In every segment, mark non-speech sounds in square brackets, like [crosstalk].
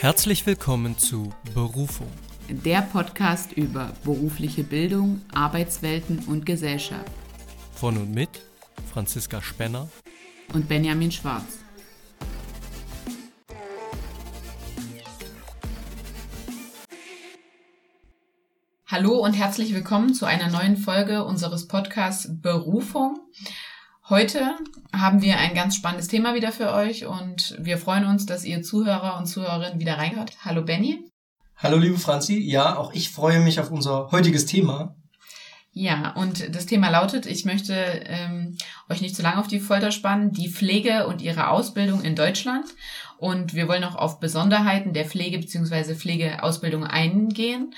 Herzlich willkommen zu Berufung. Der Podcast über berufliche Bildung, Arbeitswelten und Gesellschaft. Von und mit Franziska Spenner und Benjamin Schwarz. Hallo und herzlich willkommen zu einer neuen Folge unseres Podcasts Berufung. Heute haben wir ein ganz spannendes Thema wieder für euch und wir freuen uns, dass ihr Zuhörer und Zuhörerinnen wieder reingehört. Hallo Benny. Hallo liebe Franzi. Ja, auch ich freue mich auf unser heutiges Thema. Ja, und das Thema lautet, ich möchte ähm, euch nicht zu lange auf die Folter spannen, die Pflege und ihre Ausbildung in Deutschland. Und wir wollen auch auf Besonderheiten der Pflege bzw. Pflegeausbildung eingehen.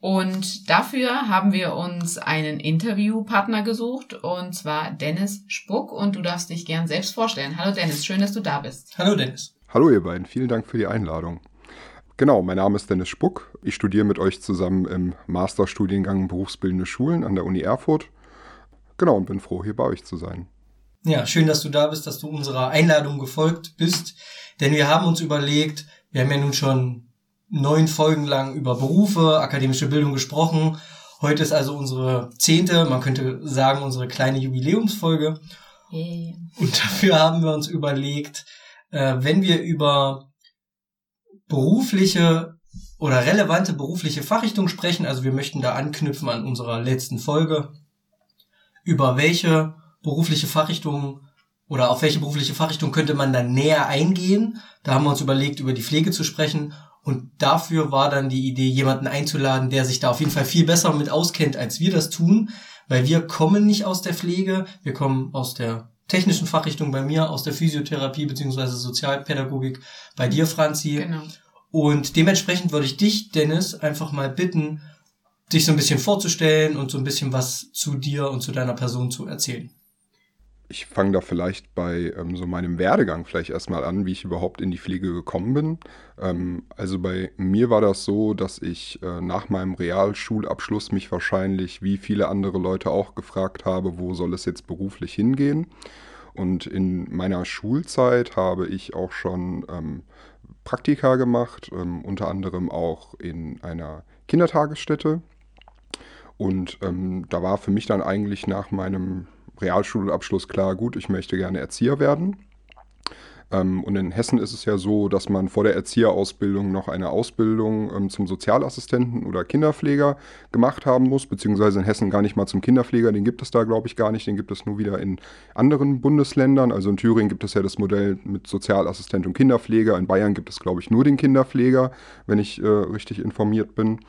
Und dafür haben wir uns einen Interviewpartner gesucht, und zwar Dennis Spuck. Und du darfst dich gern selbst vorstellen. Hallo Dennis, schön, dass du da bist. Hallo Dennis. Hallo ihr beiden, vielen Dank für die Einladung. Genau, mein Name ist Dennis Spuck. Ich studiere mit euch zusammen im Masterstudiengang Berufsbildende Schulen an der Uni Erfurt. Genau, und bin froh, hier bei euch zu sein. Ja, schön, dass du da bist, dass du unserer Einladung gefolgt bist. Denn wir haben uns überlegt, wir haben ja nun schon neun Folgen lang über Berufe, akademische Bildung gesprochen. Heute ist also unsere zehnte, man könnte sagen, unsere kleine Jubiläumsfolge. Hey. Und dafür haben wir uns überlegt, äh, wenn wir über berufliche oder relevante berufliche Fachrichtungen sprechen, also wir möchten da anknüpfen an unserer letzten Folge, über welche berufliche Fachrichtungen oder auf welche berufliche Fachrichtung könnte man dann näher eingehen. Da haben wir uns überlegt, über die Pflege zu sprechen und dafür war dann die Idee, jemanden einzuladen, der sich da auf jeden Fall viel besser mit auskennt, als wir das tun, weil wir kommen nicht aus der Pflege, wir kommen aus der technischen Fachrichtung bei mir, aus der Physiotherapie beziehungsweise Sozialpädagogik bei dir, Franzi. Genau. Und dementsprechend würde ich dich, Dennis, einfach mal bitten, dich so ein bisschen vorzustellen und so ein bisschen was zu dir und zu deiner Person zu erzählen ich fange da vielleicht bei ähm, so meinem Werdegang vielleicht erstmal an, wie ich überhaupt in die Pflege gekommen bin. Ähm, also bei mir war das so, dass ich äh, nach meinem Realschulabschluss mich wahrscheinlich wie viele andere Leute auch gefragt habe, wo soll es jetzt beruflich hingehen. Und in meiner Schulzeit habe ich auch schon ähm, Praktika gemacht, ähm, unter anderem auch in einer Kindertagesstätte. Und ähm, da war für mich dann eigentlich nach meinem Realschulabschluss klar, gut, ich möchte gerne Erzieher werden. Ähm, und in Hessen ist es ja so, dass man vor der Erzieherausbildung noch eine Ausbildung ähm, zum Sozialassistenten oder Kinderpfleger gemacht haben muss, beziehungsweise in Hessen gar nicht mal zum Kinderpfleger, den gibt es da, glaube ich, gar nicht, den gibt es nur wieder in anderen Bundesländern. Also in Thüringen gibt es ja das Modell mit Sozialassistent und Kinderpfleger, in Bayern gibt es, glaube ich, nur den Kinderpfleger, wenn ich äh, richtig informiert bin.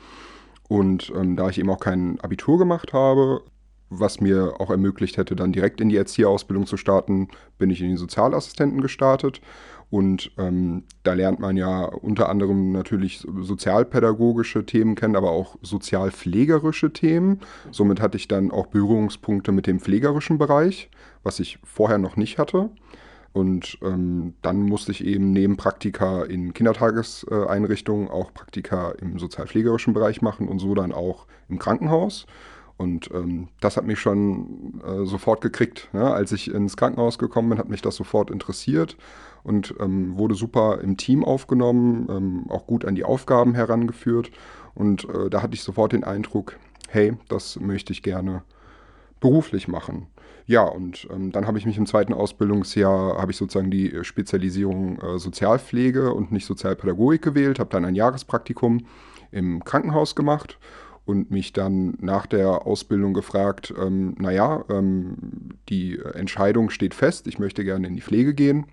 Und ähm, da ich eben auch kein Abitur gemacht habe, was mir auch ermöglicht hätte, dann direkt in die Erzieherausbildung zu starten, bin ich in die Sozialassistenten gestartet. Und ähm, da lernt man ja unter anderem natürlich sozialpädagogische Themen kennen, aber auch sozialpflegerische Themen. Somit hatte ich dann auch Berührungspunkte mit dem pflegerischen Bereich, was ich vorher noch nicht hatte. Und ähm, dann musste ich eben neben Praktika in Kindertageseinrichtungen auch Praktika im sozialpflegerischen Bereich machen und so dann auch im Krankenhaus. Und ähm, das hat mich schon äh, sofort gekriegt. Ne? Als ich ins Krankenhaus gekommen bin, hat mich das sofort interessiert und ähm, wurde super im Team aufgenommen, ähm, auch gut an die Aufgaben herangeführt. Und äh, da hatte ich sofort den Eindruck, hey, das möchte ich gerne beruflich machen. Ja, und ähm, dann habe ich mich im zweiten Ausbildungsjahr, habe ich sozusagen die Spezialisierung äh, Sozialpflege und nicht Sozialpädagogik gewählt, habe dann ein Jahrespraktikum im Krankenhaus gemacht und mich dann nach der Ausbildung gefragt, ähm, naja, ähm, die Entscheidung steht fest, ich möchte gerne in die Pflege gehen.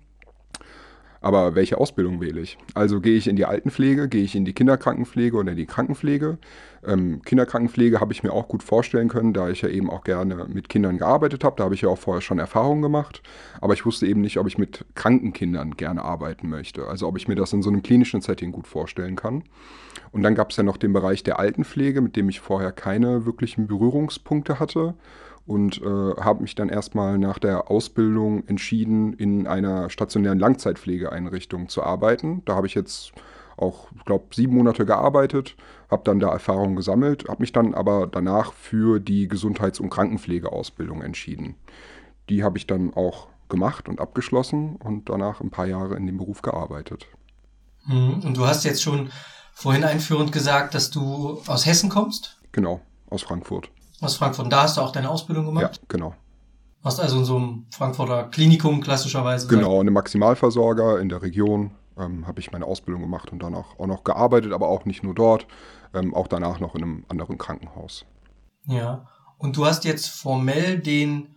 Aber welche Ausbildung wähle ich? Also gehe ich in die Altenpflege, gehe ich in die Kinderkrankenpflege oder in die Krankenpflege? Ähm, Kinderkrankenpflege habe ich mir auch gut vorstellen können, da ich ja eben auch gerne mit Kindern gearbeitet habe. Da habe ich ja auch vorher schon Erfahrungen gemacht. Aber ich wusste eben nicht, ob ich mit kranken Kindern gerne arbeiten möchte. Also ob ich mir das in so einem klinischen Setting gut vorstellen kann. Und dann gab es ja noch den Bereich der Altenpflege, mit dem ich vorher keine wirklichen Berührungspunkte hatte und äh, habe mich dann erstmal nach der Ausbildung entschieden, in einer stationären Langzeitpflegeeinrichtung zu arbeiten. Da habe ich jetzt auch, ich glaube, sieben Monate gearbeitet, habe dann da Erfahrung gesammelt, habe mich dann aber danach für die Gesundheits- und Krankenpflegeausbildung entschieden. Die habe ich dann auch gemacht und abgeschlossen und danach ein paar Jahre in dem Beruf gearbeitet. Mhm. Und du hast jetzt schon vorhin einführend gesagt, dass du aus Hessen kommst? Genau, aus Frankfurt. Aus Frankfurt. Und da hast du auch deine Ausbildung gemacht? Ja, genau. Warst also in so einem Frankfurter Klinikum klassischerweise? Genau, in einem Maximalversorger in der Region ähm, habe ich meine Ausbildung gemacht und danach auch noch gearbeitet, aber auch nicht nur dort, ähm, auch danach noch in einem anderen Krankenhaus. Ja, und du hast jetzt formell den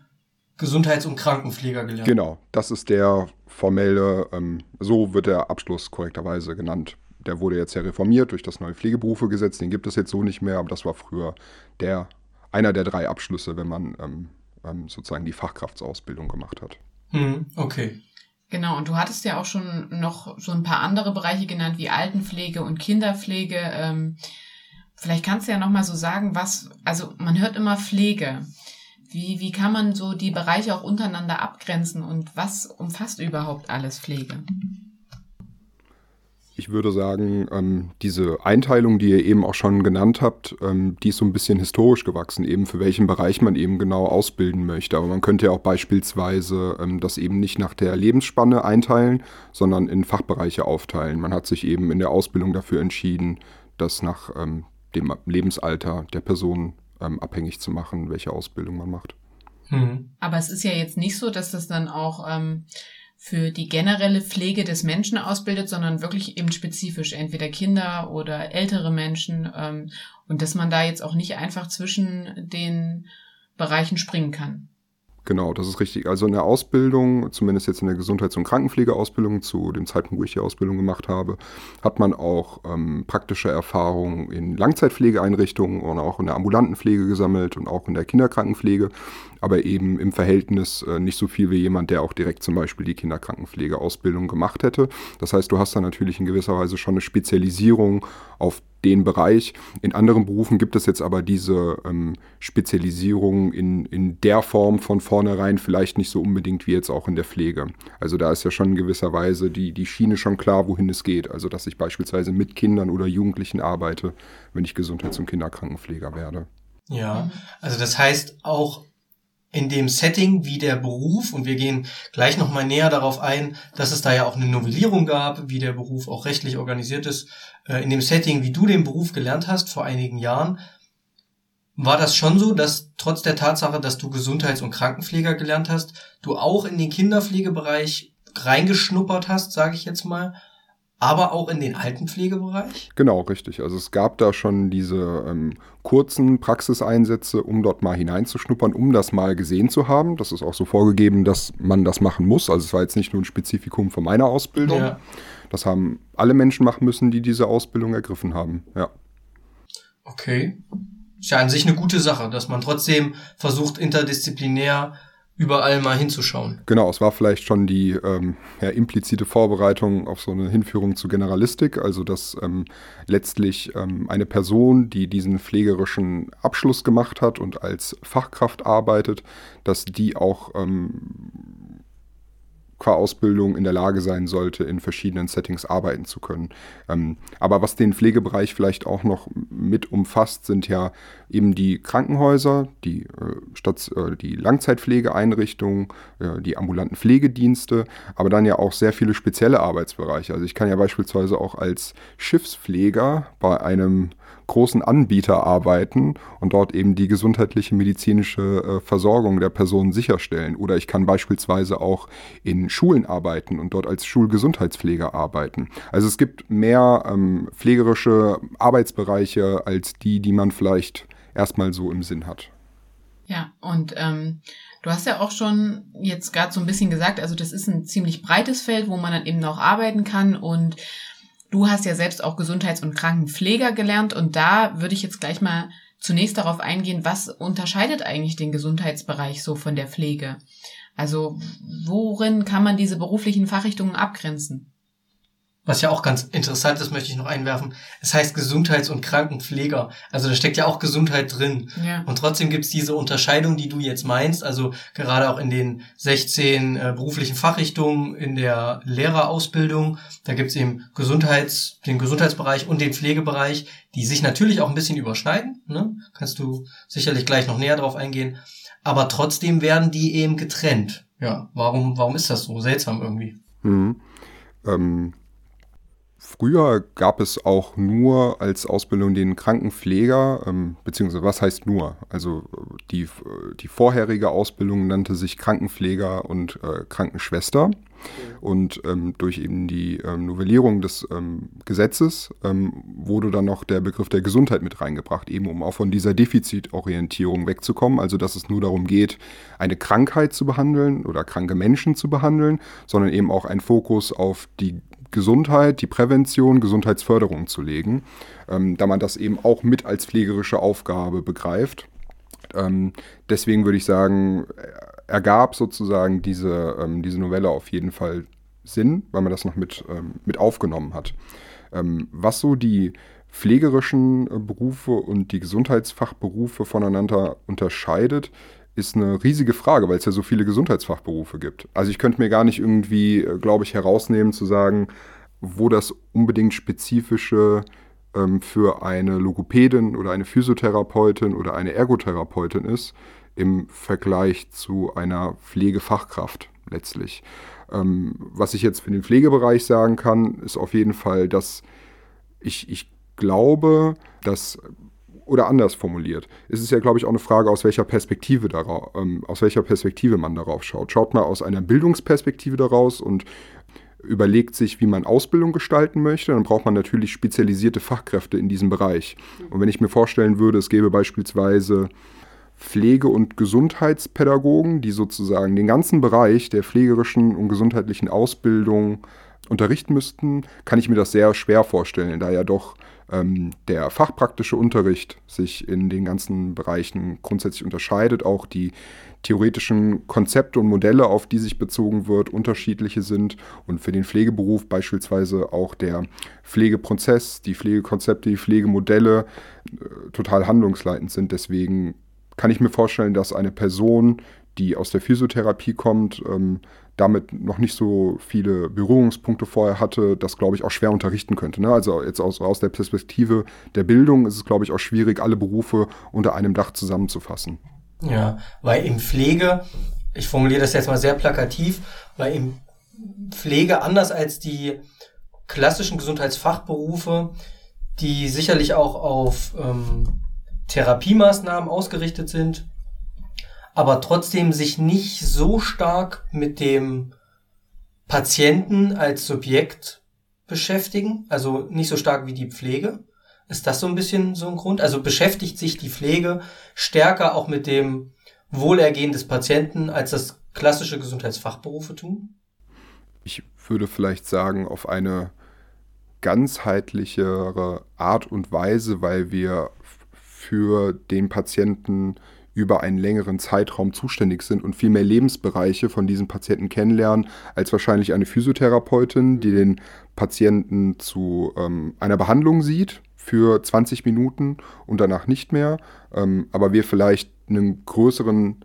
Gesundheits- und Krankenpfleger gelernt. Genau, das ist der formelle, ähm, so wird der Abschluss korrekterweise genannt. Der wurde jetzt ja reformiert durch das neue Pflegeberufegesetz, den gibt es jetzt so nicht mehr, aber das war früher der, einer der drei Abschlüsse, wenn man ähm, ähm, sozusagen die Fachkraftsausbildung gemacht hat. Hm, okay. Genau, und du hattest ja auch schon noch so ein paar andere Bereiche genannt, wie Altenpflege und Kinderpflege. Ähm, vielleicht kannst du ja nochmal so sagen, was, also man hört immer Pflege. Wie, wie kann man so die Bereiche auch untereinander abgrenzen und was umfasst überhaupt alles Pflege? Ich würde sagen, ähm, diese Einteilung, die ihr eben auch schon genannt habt, ähm, die ist so ein bisschen historisch gewachsen, eben für welchen Bereich man eben genau ausbilden möchte. Aber man könnte ja auch beispielsweise ähm, das eben nicht nach der Lebensspanne einteilen, sondern in Fachbereiche aufteilen. Man hat sich eben in der Ausbildung dafür entschieden, das nach ähm, dem Lebensalter der Person ähm, abhängig zu machen, welche Ausbildung man macht. Hm. Aber es ist ja jetzt nicht so, dass das dann auch ähm, für die generelle Pflege des Menschen ausbildet, sondern wirklich eben spezifisch, entweder Kinder oder ältere Menschen ähm, und dass man da jetzt auch nicht einfach zwischen den Bereichen springen kann. Genau, das ist richtig. Also in der Ausbildung, zumindest jetzt in der Gesundheits- und Krankenpflegeausbildung, zu dem Zeitpunkt, wo ich die Ausbildung gemacht habe, hat man auch ähm, praktische Erfahrungen in Langzeitpflegeeinrichtungen und auch in der ambulanten Pflege gesammelt und auch in der Kinderkrankenpflege, aber eben im Verhältnis äh, nicht so viel wie jemand, der auch direkt zum Beispiel die Kinderkrankenpflegeausbildung gemacht hätte. Das heißt, du hast da natürlich in gewisser Weise schon eine Spezialisierung auf den Bereich. In anderen Berufen gibt es jetzt aber diese ähm, Spezialisierung in, in der Form von vornherein vielleicht nicht so unbedingt wie jetzt auch in der Pflege. Also da ist ja schon in gewisser Weise die, die Schiene schon klar, wohin es geht. Also dass ich beispielsweise mit Kindern oder Jugendlichen arbeite, wenn ich Gesundheits- und Kinderkrankenpfleger werde. Ja, also das heißt auch in dem Setting wie der Beruf, und wir gehen gleich nochmal näher darauf ein, dass es da ja auch eine Novellierung gab, wie der Beruf auch rechtlich organisiert ist, äh, in dem Setting, wie du den Beruf gelernt hast vor einigen Jahren, war das schon so, dass trotz der Tatsache, dass du Gesundheits- und Krankenpfleger gelernt hast, du auch in den Kinderpflegebereich reingeschnuppert hast, sage ich jetzt mal, aber auch in den Altenpflegebereich? Genau, richtig. Also es gab da schon diese ähm, kurzen Praxiseinsätze, um dort mal hineinzuschnuppern, um das mal gesehen zu haben. Das ist auch so vorgegeben, dass man das machen muss. Also es war jetzt nicht nur ein Spezifikum von meiner Ausbildung. Ja. Das haben alle Menschen machen müssen, die diese Ausbildung ergriffen haben. Ja. Okay. Ist ja an sich eine gute Sache, dass man trotzdem versucht, interdisziplinär überall mal hinzuschauen. Genau, es war vielleicht schon die ähm, ja, implizite Vorbereitung auf so eine Hinführung zu Generalistik, also dass ähm, letztlich ähm, eine Person, die diesen pflegerischen Abschluss gemacht hat und als Fachkraft arbeitet, dass die auch ähm, Ausbildung in der Lage sein sollte, in verschiedenen Settings arbeiten zu können. Ähm, aber was den Pflegebereich vielleicht auch noch mit umfasst, sind ja eben die Krankenhäuser, die, äh, Stats äh, die Langzeitpflegeeinrichtungen, äh, die ambulanten Pflegedienste, aber dann ja auch sehr viele spezielle Arbeitsbereiche. Also ich kann ja beispielsweise auch als Schiffspfleger bei einem großen Anbieter arbeiten und dort eben die gesundheitliche medizinische äh, Versorgung der Person sicherstellen. Oder ich kann beispielsweise auch in Schulen arbeiten und dort als Schulgesundheitspfleger arbeiten. Also es gibt mehr ähm, pflegerische Arbeitsbereiche als die, die man vielleicht erstmal so im Sinn hat. Ja, und ähm, du hast ja auch schon jetzt gerade so ein bisschen gesagt, also das ist ein ziemlich breites Feld, wo man dann eben noch arbeiten kann und Du hast ja selbst auch Gesundheits- und Krankenpfleger gelernt und da würde ich jetzt gleich mal zunächst darauf eingehen, was unterscheidet eigentlich den Gesundheitsbereich so von der Pflege? Also worin kann man diese beruflichen Fachrichtungen abgrenzen? Was ja auch ganz interessant ist, möchte ich noch einwerfen. Es heißt Gesundheits- und Krankenpfleger. Also da steckt ja auch Gesundheit drin. Ja. Und trotzdem gibt's diese Unterscheidung, die du jetzt meinst. Also gerade auch in den 16 äh, beruflichen Fachrichtungen in der Lehrerausbildung. Da gibt's eben Gesundheits-, den Gesundheitsbereich und den Pflegebereich, die sich natürlich auch ein bisschen überschneiden. Ne? Kannst du sicherlich gleich noch näher drauf eingehen. Aber trotzdem werden die eben getrennt. Ja, warum, warum ist das so? Seltsam irgendwie. Mhm. Ähm Früher gab es auch nur als Ausbildung den Krankenpfleger, ähm, beziehungsweise was heißt nur? Also die, die vorherige Ausbildung nannte sich Krankenpfleger und äh, Krankenschwester. Und ähm, durch eben die ähm, Novellierung des ähm, Gesetzes ähm, wurde dann noch der Begriff der Gesundheit mit reingebracht, eben um auch von dieser Defizitorientierung wegzukommen. Also dass es nur darum geht, eine Krankheit zu behandeln oder kranke Menschen zu behandeln, sondern eben auch einen Fokus auf die Gesundheit, die Prävention, Gesundheitsförderung zu legen, ähm, da man das eben auch mit als pflegerische Aufgabe begreift. Ähm, deswegen würde ich sagen, ergab sozusagen diese, ähm, diese Novelle auf jeden Fall Sinn, weil man das noch mit, ähm, mit aufgenommen hat. Ähm, was so die pflegerischen äh, Berufe und die Gesundheitsfachberufe voneinander unterscheidet, ist eine riesige Frage, weil es ja so viele Gesundheitsfachberufe gibt. Also ich könnte mir gar nicht irgendwie, äh, glaube ich, herausnehmen zu sagen, wo das unbedingt spezifische ähm, für eine Logopädin oder eine Physiotherapeutin oder eine Ergotherapeutin ist im Vergleich zu einer Pflegefachkraft letztlich. Ähm, was ich jetzt für den Pflegebereich sagen kann, ist auf jeden Fall, dass ich, ich glaube, dass oder anders formuliert. Es ist ja, glaube ich, auch eine Frage, aus welcher Perspektive darauf, ähm, aus welcher Perspektive man darauf schaut. Schaut man aus einer Bildungsperspektive daraus und überlegt sich, wie man Ausbildung gestalten möchte, dann braucht man natürlich spezialisierte Fachkräfte in diesem Bereich. Und wenn ich mir vorstellen würde, es gäbe beispielsweise Pflege- und Gesundheitspädagogen, die sozusagen den ganzen Bereich der pflegerischen und gesundheitlichen Ausbildung unterrichten müssten, kann ich mir das sehr schwer vorstellen, da ja doch ähm, der fachpraktische Unterricht sich in den ganzen Bereichen grundsätzlich unterscheidet, auch die theoretischen Konzepte und Modelle, auf die sich bezogen wird, unterschiedliche sind und für den Pflegeberuf beispielsweise auch der Pflegeprozess, die Pflegekonzepte, die Pflegemodelle äh, total handlungsleitend sind. Deswegen kann ich mir vorstellen, dass eine Person, die aus der Physiotherapie kommt, ähm, damit noch nicht so viele Berührungspunkte vorher hatte, das, glaube ich, auch schwer unterrichten könnte. Ne? Also jetzt aus, aus der Perspektive der Bildung ist es, glaube ich, auch schwierig, alle Berufe unter einem Dach zusammenzufassen. Ja, weil im Pflege, ich formuliere das jetzt mal sehr plakativ, weil im Pflege anders als die klassischen Gesundheitsfachberufe, die sicherlich auch auf ähm, Therapiemaßnahmen ausgerichtet sind, aber trotzdem sich nicht so stark mit dem Patienten als Subjekt beschäftigen, also nicht so stark wie die Pflege. Ist das so ein bisschen so ein Grund? Also beschäftigt sich die Pflege stärker auch mit dem Wohlergehen des Patienten, als das klassische Gesundheitsfachberufe tun? Ich würde vielleicht sagen, auf eine ganzheitlichere Art und Weise, weil wir für den Patienten über einen längeren Zeitraum zuständig sind und viel mehr Lebensbereiche von diesen Patienten kennenlernen, als wahrscheinlich eine Physiotherapeutin, die den Patienten zu ähm, einer Behandlung sieht für 20 Minuten und danach nicht mehr, ähm, aber wir vielleicht einen größeren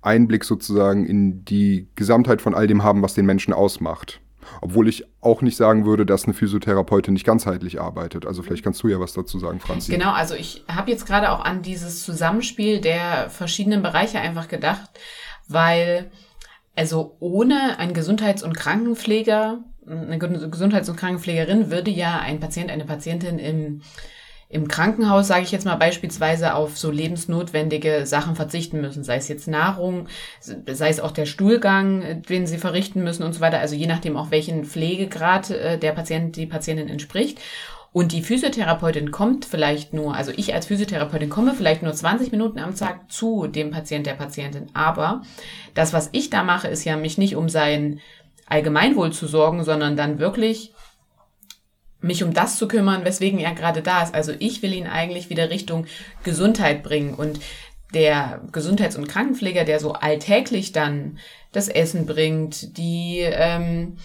Einblick sozusagen in die Gesamtheit von all dem haben, was den Menschen ausmacht. Obwohl ich auch nicht sagen würde, dass eine Physiotherapeutin nicht ganzheitlich arbeitet. Also vielleicht kannst du ja was dazu sagen, Franzi. Genau, also ich habe jetzt gerade auch an dieses Zusammenspiel der verschiedenen Bereiche einfach gedacht, weil also ohne einen Gesundheits- und Krankenpfleger, eine Gesundheits- und Krankenpflegerin würde ja ein Patient, eine Patientin im im Krankenhaus, sage ich jetzt mal beispielsweise, auf so lebensnotwendige Sachen verzichten müssen, sei es jetzt Nahrung, sei es auch der Stuhlgang, den sie verrichten müssen und so weiter, also je nachdem auch welchen Pflegegrad äh, der Patient, die Patientin entspricht. Und die Physiotherapeutin kommt vielleicht nur, also ich als Physiotherapeutin komme vielleicht nur 20 Minuten am Tag zu dem Patient, der Patientin. Aber das, was ich da mache, ist ja mich nicht um sein Allgemeinwohl zu sorgen, sondern dann wirklich mich um das zu kümmern, weswegen er gerade da ist. Also ich will ihn eigentlich wieder Richtung Gesundheit bringen und der Gesundheits- und Krankenpfleger, der so alltäglich dann das Essen bringt, die ähm,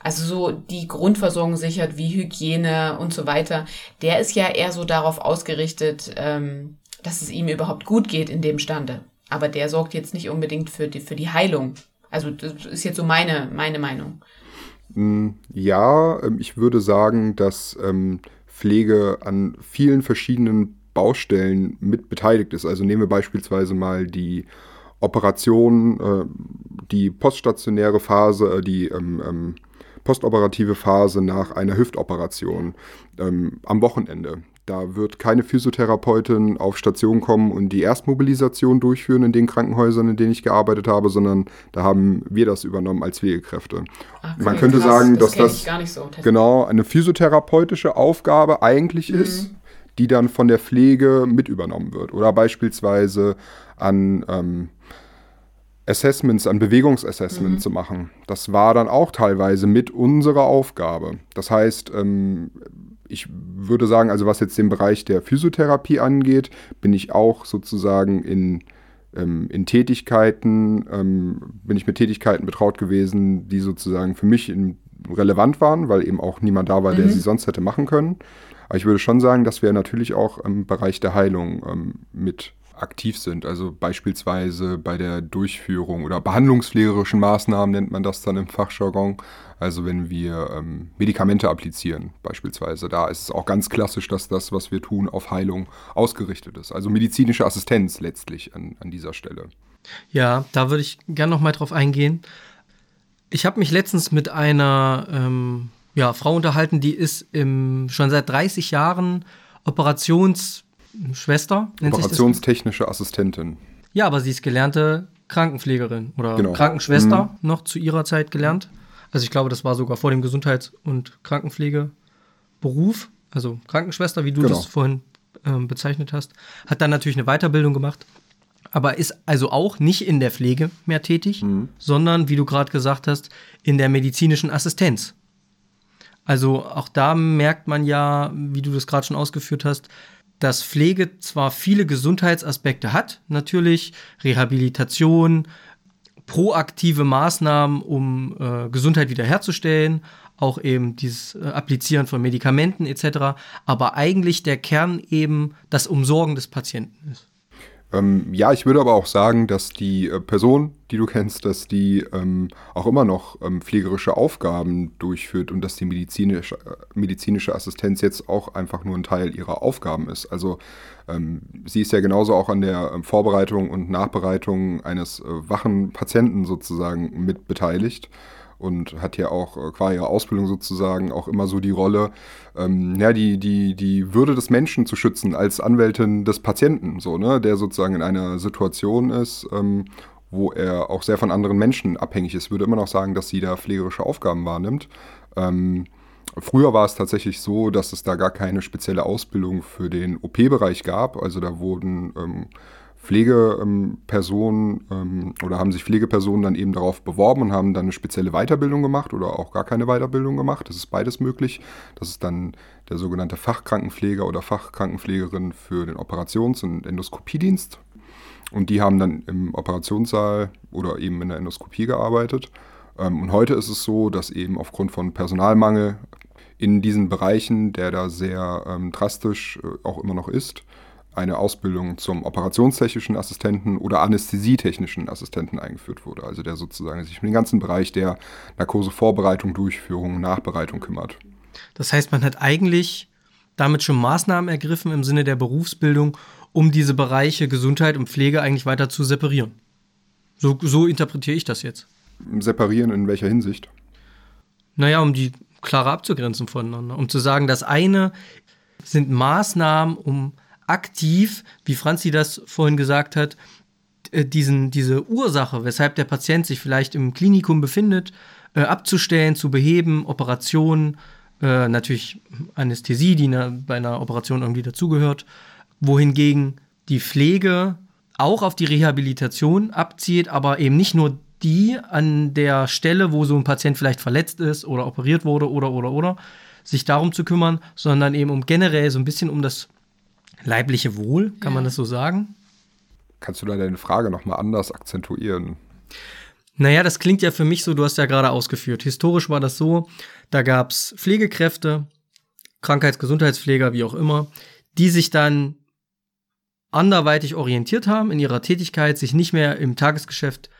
also so die Grundversorgung sichert, wie Hygiene und so weiter, der ist ja eher so darauf ausgerichtet, ähm, dass es ihm überhaupt gut geht in dem Stande. Aber der sorgt jetzt nicht unbedingt für die, für die Heilung. Also das ist jetzt so meine, meine Meinung. Hm, ja, ähm, ich würde sagen, dass ähm, Pflege an vielen verschiedenen Baustellen mit beteiligt ist. Also nehmen wir beispielsweise mal die Operation, äh, die poststationäre Phase, äh, die ähm, postoperative Phase nach einer Hüftoperation am Wochenende. Da wird keine Physiotherapeutin auf Station kommen und die Erstmobilisation durchführen in den Krankenhäusern, in denen ich gearbeitet habe, sondern da haben wir das übernommen als Pflegekräfte. Ach, Man könnte krass, sagen, das dass das so, genau eine physiotherapeutische Aufgabe eigentlich mhm. ist, die dann von der Pflege mit übernommen wird. Oder beispielsweise an ähm, Assessments, an Bewegungsassessments mhm. zu machen. Das war dann auch teilweise mit unserer Aufgabe. Das heißt, ähm, ich würde sagen, also was jetzt den Bereich der Physiotherapie angeht, bin ich auch sozusagen in, ähm, in Tätigkeiten, ähm, bin ich mit Tätigkeiten betraut gewesen, die sozusagen für mich in, relevant waren, weil eben auch niemand da war, der mhm. sie sonst hätte machen können. Aber ich würde schon sagen, dass wir natürlich auch im Bereich der Heilung ähm, mit aktiv sind. Also beispielsweise bei der Durchführung oder behandlungspflegerischen Maßnahmen nennt man das dann im Fachjargon. Also wenn wir ähm, Medikamente applizieren beispielsweise, da ist es auch ganz klassisch, dass das, was wir tun, auf Heilung ausgerichtet ist. Also medizinische Assistenz letztlich an, an dieser Stelle. Ja, da würde ich gerne noch mal drauf eingehen. Ich habe mich letztens mit einer ähm, ja, Frau unterhalten, die ist im, schon seit 30 Jahren Operationsschwester. Operationstechnische Assistentin. Ja, aber sie ist gelernte Krankenpflegerin oder genau. Krankenschwester mhm. noch zu ihrer Zeit gelernt. Also ich glaube, das war sogar vor dem Gesundheits- und Krankenpflegeberuf, also Krankenschwester, wie du genau. das vorhin ähm, bezeichnet hast, hat dann natürlich eine Weiterbildung gemacht, aber ist also auch nicht in der Pflege mehr tätig, mhm. sondern, wie du gerade gesagt hast, in der medizinischen Assistenz. Also auch da merkt man ja, wie du das gerade schon ausgeführt hast, dass Pflege zwar viele Gesundheitsaspekte hat, natürlich Rehabilitation, proaktive Maßnahmen, um äh, Gesundheit wiederherzustellen, auch eben dieses äh, Applizieren von Medikamenten etc., aber eigentlich der Kern eben das Umsorgen des Patienten ist. Ähm, ja, ich würde aber auch sagen, dass die äh, Person, die du kennst, dass die ähm, auch immer noch ähm, pflegerische Aufgaben durchführt und dass die medizinische, äh, medizinische Assistenz jetzt auch einfach nur ein Teil ihrer Aufgaben ist. Also ähm, sie ist ja genauso auch an der ähm, Vorbereitung und Nachbereitung eines äh, wachen Patienten sozusagen mit beteiligt und hat ja auch äh, qua ihrer Ausbildung sozusagen auch immer so die Rolle, ähm, ja, die, die, die Würde des Menschen zu schützen als Anwältin des Patienten, so, ne, der sozusagen in einer Situation ist, ähm, wo er auch sehr von anderen Menschen abhängig ist. Würde immer noch sagen, dass sie da pflegerische Aufgaben wahrnimmt. Ähm, Früher war es tatsächlich so, dass es da gar keine spezielle Ausbildung für den OP-Bereich gab. Also da wurden ähm, Pflegepersonen ähm, oder haben sich Pflegepersonen dann eben darauf beworben und haben dann eine spezielle Weiterbildung gemacht oder auch gar keine Weiterbildung gemacht. Das ist beides möglich. Das ist dann der sogenannte Fachkrankenpfleger oder Fachkrankenpflegerin für den Operations- und Endoskopiedienst. Und die haben dann im Operationssaal oder eben in der Endoskopie gearbeitet. Ähm, und heute ist es so, dass eben aufgrund von Personalmangel in diesen Bereichen, der da sehr ähm, drastisch äh, auch immer noch ist, eine Ausbildung zum operationstechnischen Assistenten oder anästhesietechnischen Assistenten eingeführt wurde. Also der sozusagen sich um den ganzen Bereich der Narkosevorbereitung, Durchführung, Nachbereitung kümmert. Das heißt, man hat eigentlich damit schon Maßnahmen ergriffen im Sinne der Berufsbildung, um diese Bereiche Gesundheit und Pflege eigentlich weiter zu separieren. So, so interpretiere ich das jetzt. Separieren in welcher Hinsicht? Naja, um die klarer abzugrenzen voneinander. Um zu sagen, das eine sind Maßnahmen, um aktiv, wie Franzi das vorhin gesagt hat, äh, diesen, diese Ursache, weshalb der Patient sich vielleicht im Klinikum befindet, äh, abzustellen, zu beheben, Operationen, äh, natürlich Anästhesie, die bei einer Operation irgendwie dazugehört, wohingegen die Pflege auch auf die Rehabilitation abzielt, aber eben nicht nur die an der Stelle, wo so ein Patient vielleicht verletzt ist oder operiert wurde oder oder oder, sich darum zu kümmern, sondern eben um generell so ein bisschen um das leibliche Wohl, kann ja. man das so sagen? Kannst du da deine Frage nochmal anders akzentuieren? Naja, das klingt ja für mich so, du hast ja gerade ausgeführt. Historisch war das so, da gab es Pflegekräfte, Krankheits-Gesundheitspfleger, wie auch immer, die sich dann anderweitig orientiert haben in ihrer Tätigkeit, sich nicht mehr im Tagesgeschäft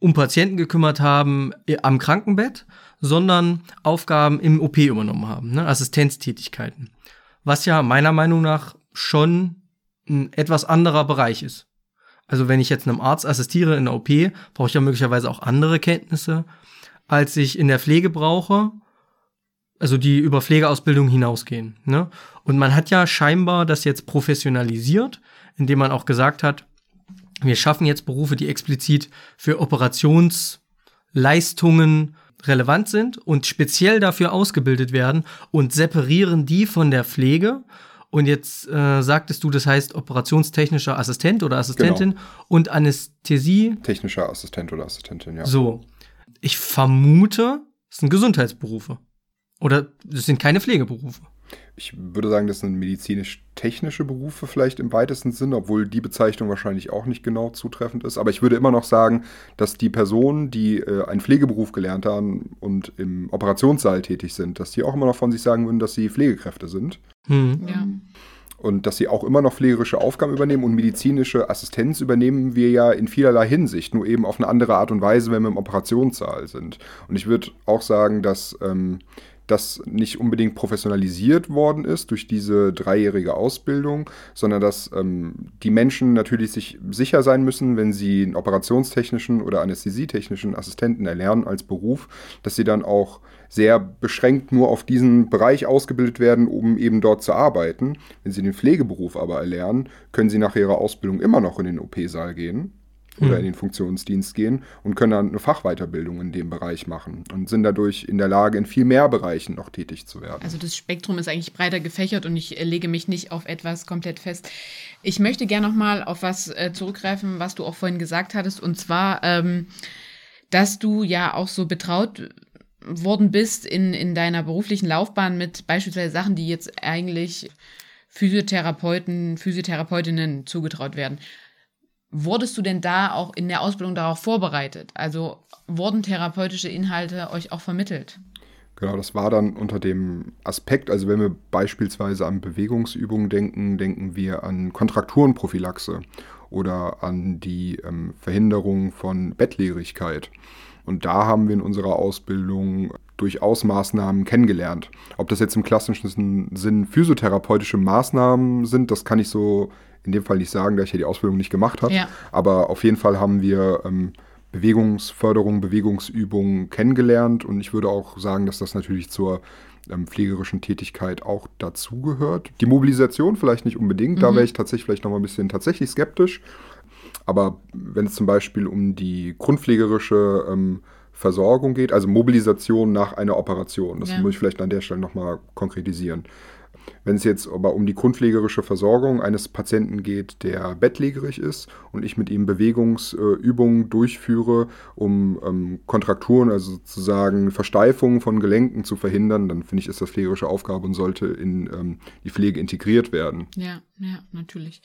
um Patienten gekümmert haben äh, am Krankenbett, sondern Aufgaben im OP übernommen haben, ne? Assistenztätigkeiten. Was ja meiner Meinung nach schon ein etwas anderer Bereich ist. Also wenn ich jetzt einem Arzt assistiere in der OP, brauche ich ja möglicherweise auch andere Kenntnisse als ich in der Pflege brauche, also die über Pflegeausbildung hinausgehen. Ne? Und man hat ja scheinbar das jetzt professionalisiert, indem man auch gesagt hat, wir schaffen jetzt Berufe, die explizit für Operationsleistungen relevant sind und speziell dafür ausgebildet werden und separieren die von der Pflege. Und jetzt äh, sagtest du, das heißt operationstechnischer Assistent oder Assistentin genau. und Anästhesie. Technischer Assistent oder Assistentin, ja. So. Ich vermute, es sind Gesundheitsberufe. Oder es sind keine Pflegeberufe. Ich würde sagen, das sind medizinisch-technische Berufe vielleicht im weitesten Sinn, obwohl die Bezeichnung wahrscheinlich auch nicht genau zutreffend ist. Aber ich würde immer noch sagen, dass die Personen, die äh, einen Pflegeberuf gelernt haben und im Operationssaal tätig sind, dass die auch immer noch von sich sagen würden, dass sie Pflegekräfte sind. Hm. Ja. Und dass sie auch immer noch pflegerische Aufgaben übernehmen und medizinische Assistenz übernehmen wir ja in vielerlei Hinsicht, nur eben auf eine andere Art und Weise, wenn wir im Operationssaal sind. Und ich würde auch sagen, dass ähm, das nicht unbedingt professionalisiert worden ist durch diese dreijährige Ausbildung, sondern dass ähm, die Menschen natürlich sich sicher sein müssen, wenn sie einen operationstechnischen oder anästhesietechnischen Assistenten erlernen als Beruf, dass sie dann auch sehr beschränkt nur auf diesen Bereich ausgebildet werden, um eben dort zu arbeiten. Wenn sie den Pflegeberuf aber erlernen, können sie nach ihrer Ausbildung immer noch in den OP-Saal gehen oder hm. in den Funktionsdienst gehen und können dann eine Fachweiterbildung in dem Bereich machen und sind dadurch in der Lage, in viel mehr Bereichen noch tätig zu werden. Also das Spektrum ist eigentlich breiter gefächert und ich äh, lege mich nicht auf etwas komplett fest. Ich möchte gerne noch mal auf was äh, zurückgreifen, was du auch vorhin gesagt hattest, und zwar, ähm, dass du ja auch so betraut worden bist in, in deiner beruflichen Laufbahn mit beispielsweise Sachen, die jetzt eigentlich Physiotherapeuten, Physiotherapeutinnen zugetraut werden. Wurdest du denn da auch in der Ausbildung darauf vorbereitet? Also wurden therapeutische Inhalte euch auch vermittelt? Genau, das war dann unter dem Aspekt, also wenn wir beispielsweise an Bewegungsübungen denken, denken wir an Kontrakturenprophylaxe oder an die ähm, Verhinderung von Bettlägerigkeit. Und da haben wir in unserer Ausbildung durchaus Maßnahmen kennengelernt. Ob das jetzt im klassischen Sinn physiotherapeutische Maßnahmen sind, das kann ich so in dem Fall nicht sagen, da ich ja die Ausbildung nicht gemacht habe. Ja. Aber auf jeden Fall haben wir ähm, Bewegungsförderung, Bewegungsübungen kennengelernt und ich würde auch sagen, dass das natürlich zur ähm, pflegerischen Tätigkeit auch dazugehört. Die Mobilisation vielleicht nicht unbedingt, mhm. da wäre ich tatsächlich vielleicht noch mal ein bisschen tatsächlich skeptisch. Aber wenn es zum Beispiel um die grundpflegerische ähm, Versorgung geht, also Mobilisation nach einer Operation, das ja. muss ich vielleicht an der Stelle nochmal konkretisieren. Wenn es jetzt aber um die grundpflegerische Versorgung eines Patienten geht, der bettlägerig ist und ich mit ihm Bewegungsübungen durchführe, um ähm, Kontrakturen, also sozusagen Versteifungen von Gelenken zu verhindern, dann finde ich, ist das pflegerische Aufgabe und sollte in ähm, die Pflege integriert werden. Ja, ja, natürlich.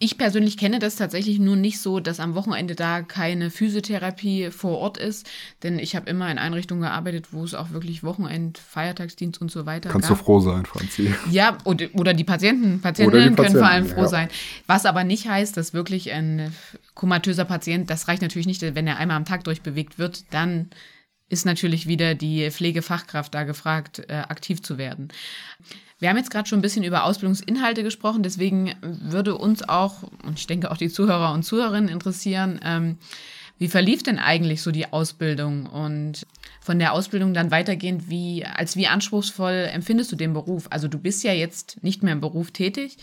Ich persönlich kenne das tatsächlich nur nicht so, dass am Wochenende da keine Physiotherapie vor Ort ist, denn ich habe immer in Einrichtungen gearbeitet, wo es auch wirklich Wochenend, Feiertagsdienst und so weiter Kannst gab. du froh sein, Franzi. Ja, oder, oder die Patienten, Patientinnen die Patienten, können vor allem froh ja. sein. Was aber nicht heißt, dass wirklich ein komatöser Patient, das reicht natürlich nicht, wenn er einmal am Tag durchbewegt wird, dann ist natürlich wieder die Pflegefachkraft da gefragt, äh, aktiv zu werden. Wir haben jetzt gerade schon ein bisschen über Ausbildungsinhalte gesprochen, deswegen würde uns auch, und ich denke auch die Zuhörer und Zuhörerinnen interessieren, ähm, wie verlief denn eigentlich so die Ausbildung und von der Ausbildung dann weitergehend, wie, als wie anspruchsvoll empfindest du den Beruf? Also du bist ja jetzt nicht mehr im Beruf tätig,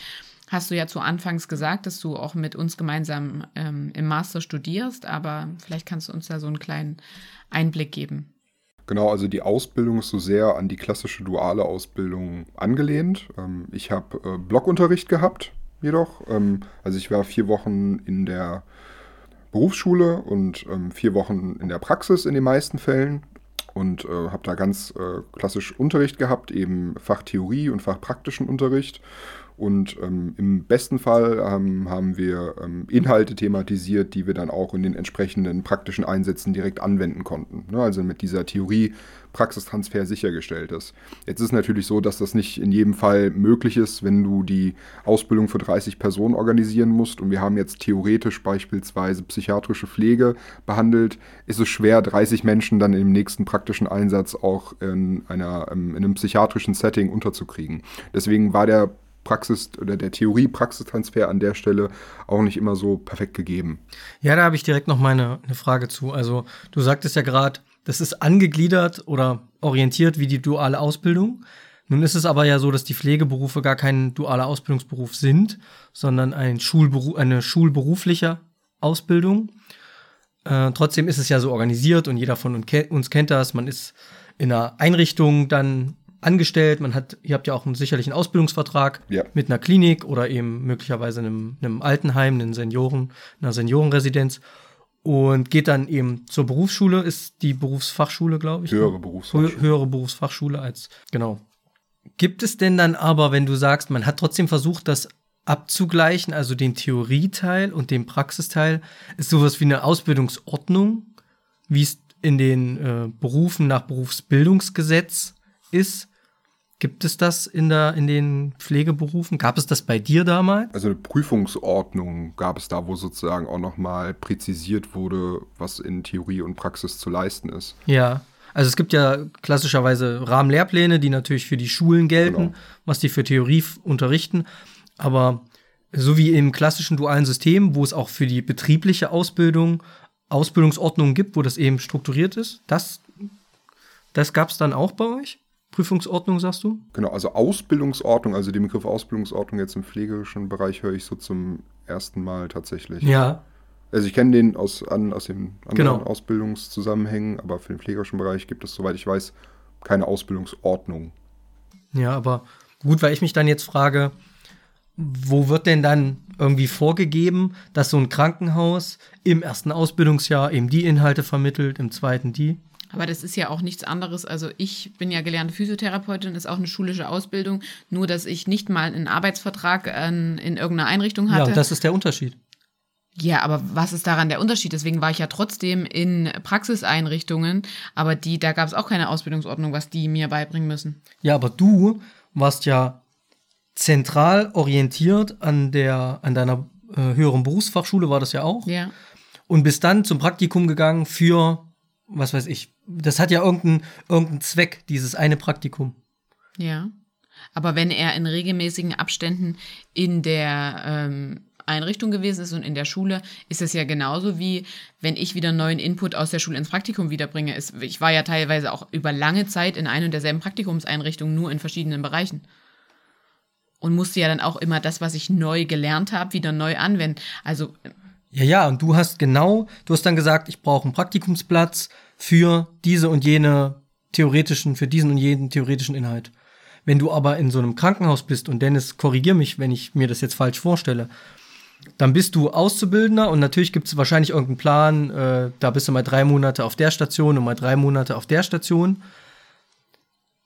hast du ja zu Anfangs gesagt, dass du auch mit uns gemeinsam ähm, im Master studierst, aber vielleicht kannst du uns da so einen kleinen Einblick geben. Genau, also die Ausbildung ist so sehr an die klassische duale Ausbildung angelehnt. Ähm, ich habe äh, Blockunterricht gehabt, jedoch. Ähm, also ich war vier Wochen in der Berufsschule und ähm, vier Wochen in der Praxis in den meisten Fällen und äh, habe da ganz äh, klassisch Unterricht gehabt, eben Fachtheorie und fachpraktischen Unterricht und ähm, im besten Fall ähm, haben wir ähm, Inhalte thematisiert, die wir dann auch in den entsprechenden praktischen Einsätzen direkt anwenden konnten. Ne? Also mit dieser Theorie Praxistransfer sichergestellt ist. Jetzt ist es natürlich so, dass das nicht in jedem Fall möglich ist, wenn du die Ausbildung für 30 Personen organisieren musst und wir haben jetzt theoretisch beispielsweise psychiatrische Pflege behandelt, ist es schwer, 30 Menschen dann im nächsten praktischen Einsatz auch in, einer, ähm, in einem psychiatrischen Setting unterzukriegen. Deswegen war der Praxis oder der Theorie-Praxistransfer an der Stelle auch nicht immer so perfekt gegeben. Ja, da habe ich direkt noch meine eine Frage zu. Also du sagtest ja gerade, das ist angegliedert oder orientiert wie die duale Ausbildung. Nun ist es aber ja so, dass die Pflegeberufe gar kein dualer Ausbildungsberuf sind, sondern ein Schulberuf, eine schulberufliche Ausbildung. Äh, trotzdem ist es ja so organisiert und jeder von uns kennt das. Man ist in einer Einrichtung dann angestellt. Man hat, ihr habt ja auch einen sicherlichen Ausbildungsvertrag ja. mit einer Klinik oder eben möglicherweise einem, einem Altenheim, einem Senioren, einer Seniorenresidenz und geht dann eben zur Berufsschule, ist die Berufsfachschule, glaube ich. Höhere ne? Berufsfachschule. Höhere Berufsfachschule als, genau. Gibt es denn dann aber, wenn du sagst, man hat trotzdem versucht, das abzugleichen, also den Theorieteil und den Praxisteil, ist sowas wie eine Ausbildungsordnung, wie es in den äh, Berufen nach Berufsbildungsgesetz ist? Gibt es das in, der, in den Pflegeberufen? Gab es das bei dir damals? Also eine Prüfungsordnung gab es da, wo sozusagen auch nochmal präzisiert wurde, was in Theorie und Praxis zu leisten ist. Ja, also es gibt ja klassischerweise Rahmenlehrpläne, die natürlich für die Schulen gelten, genau. was die für Theorie unterrichten. Aber so wie im klassischen dualen System, wo es auch für die betriebliche Ausbildung Ausbildungsordnungen gibt, wo das eben strukturiert ist, das, das gab es dann auch bei euch? Prüfungsordnung, sagst du? Genau, also Ausbildungsordnung, also den Begriff Ausbildungsordnung jetzt im pflegerischen Bereich höre ich so zum ersten Mal tatsächlich. Ja. Also ich kenne den aus, an, aus den anderen genau. Ausbildungszusammenhängen, aber für den pflegerischen Bereich gibt es, soweit ich weiß, keine Ausbildungsordnung. Ja, aber gut, weil ich mich dann jetzt frage, wo wird denn dann irgendwie vorgegeben, dass so ein Krankenhaus im ersten Ausbildungsjahr eben die Inhalte vermittelt, im zweiten die? Aber das ist ja auch nichts anderes. Also ich bin ja gelernte Physiotherapeutin, ist auch eine schulische Ausbildung, nur dass ich nicht mal einen Arbeitsvertrag an, in irgendeiner Einrichtung hatte. Ja, das ist der Unterschied. Ja, aber was ist daran der Unterschied? Deswegen war ich ja trotzdem in Praxiseinrichtungen, aber die, da gab es auch keine Ausbildungsordnung, was die mir beibringen müssen. Ja, aber du warst ja zentral orientiert an der, an deiner äh, höheren Berufsfachschule, war das ja auch. Ja. Und bist dann zum Praktikum gegangen für was weiß ich, das hat ja irgendeinen irgendein Zweck, dieses eine Praktikum. Ja. Aber wenn er in regelmäßigen Abständen in der ähm, Einrichtung gewesen ist und in der Schule, ist es ja genauso wie, wenn ich wieder neuen Input aus der Schule ins Praktikum wiederbringe. Ich war ja teilweise auch über lange Zeit in ein und derselben Praktikumseinrichtung, nur in verschiedenen Bereichen. Und musste ja dann auch immer das, was ich neu gelernt habe, wieder neu anwenden. Also ja, ja, und du hast genau, du hast dann gesagt, ich brauche einen Praktikumsplatz für diese und jene theoretischen, für diesen und jeden theoretischen Inhalt. Wenn du aber in so einem Krankenhaus bist, und Dennis, korrigier mich, wenn ich mir das jetzt falsch vorstelle, dann bist du Auszubildender und natürlich gibt es wahrscheinlich irgendeinen Plan, äh, da bist du mal drei Monate auf der Station und mal drei Monate auf der Station.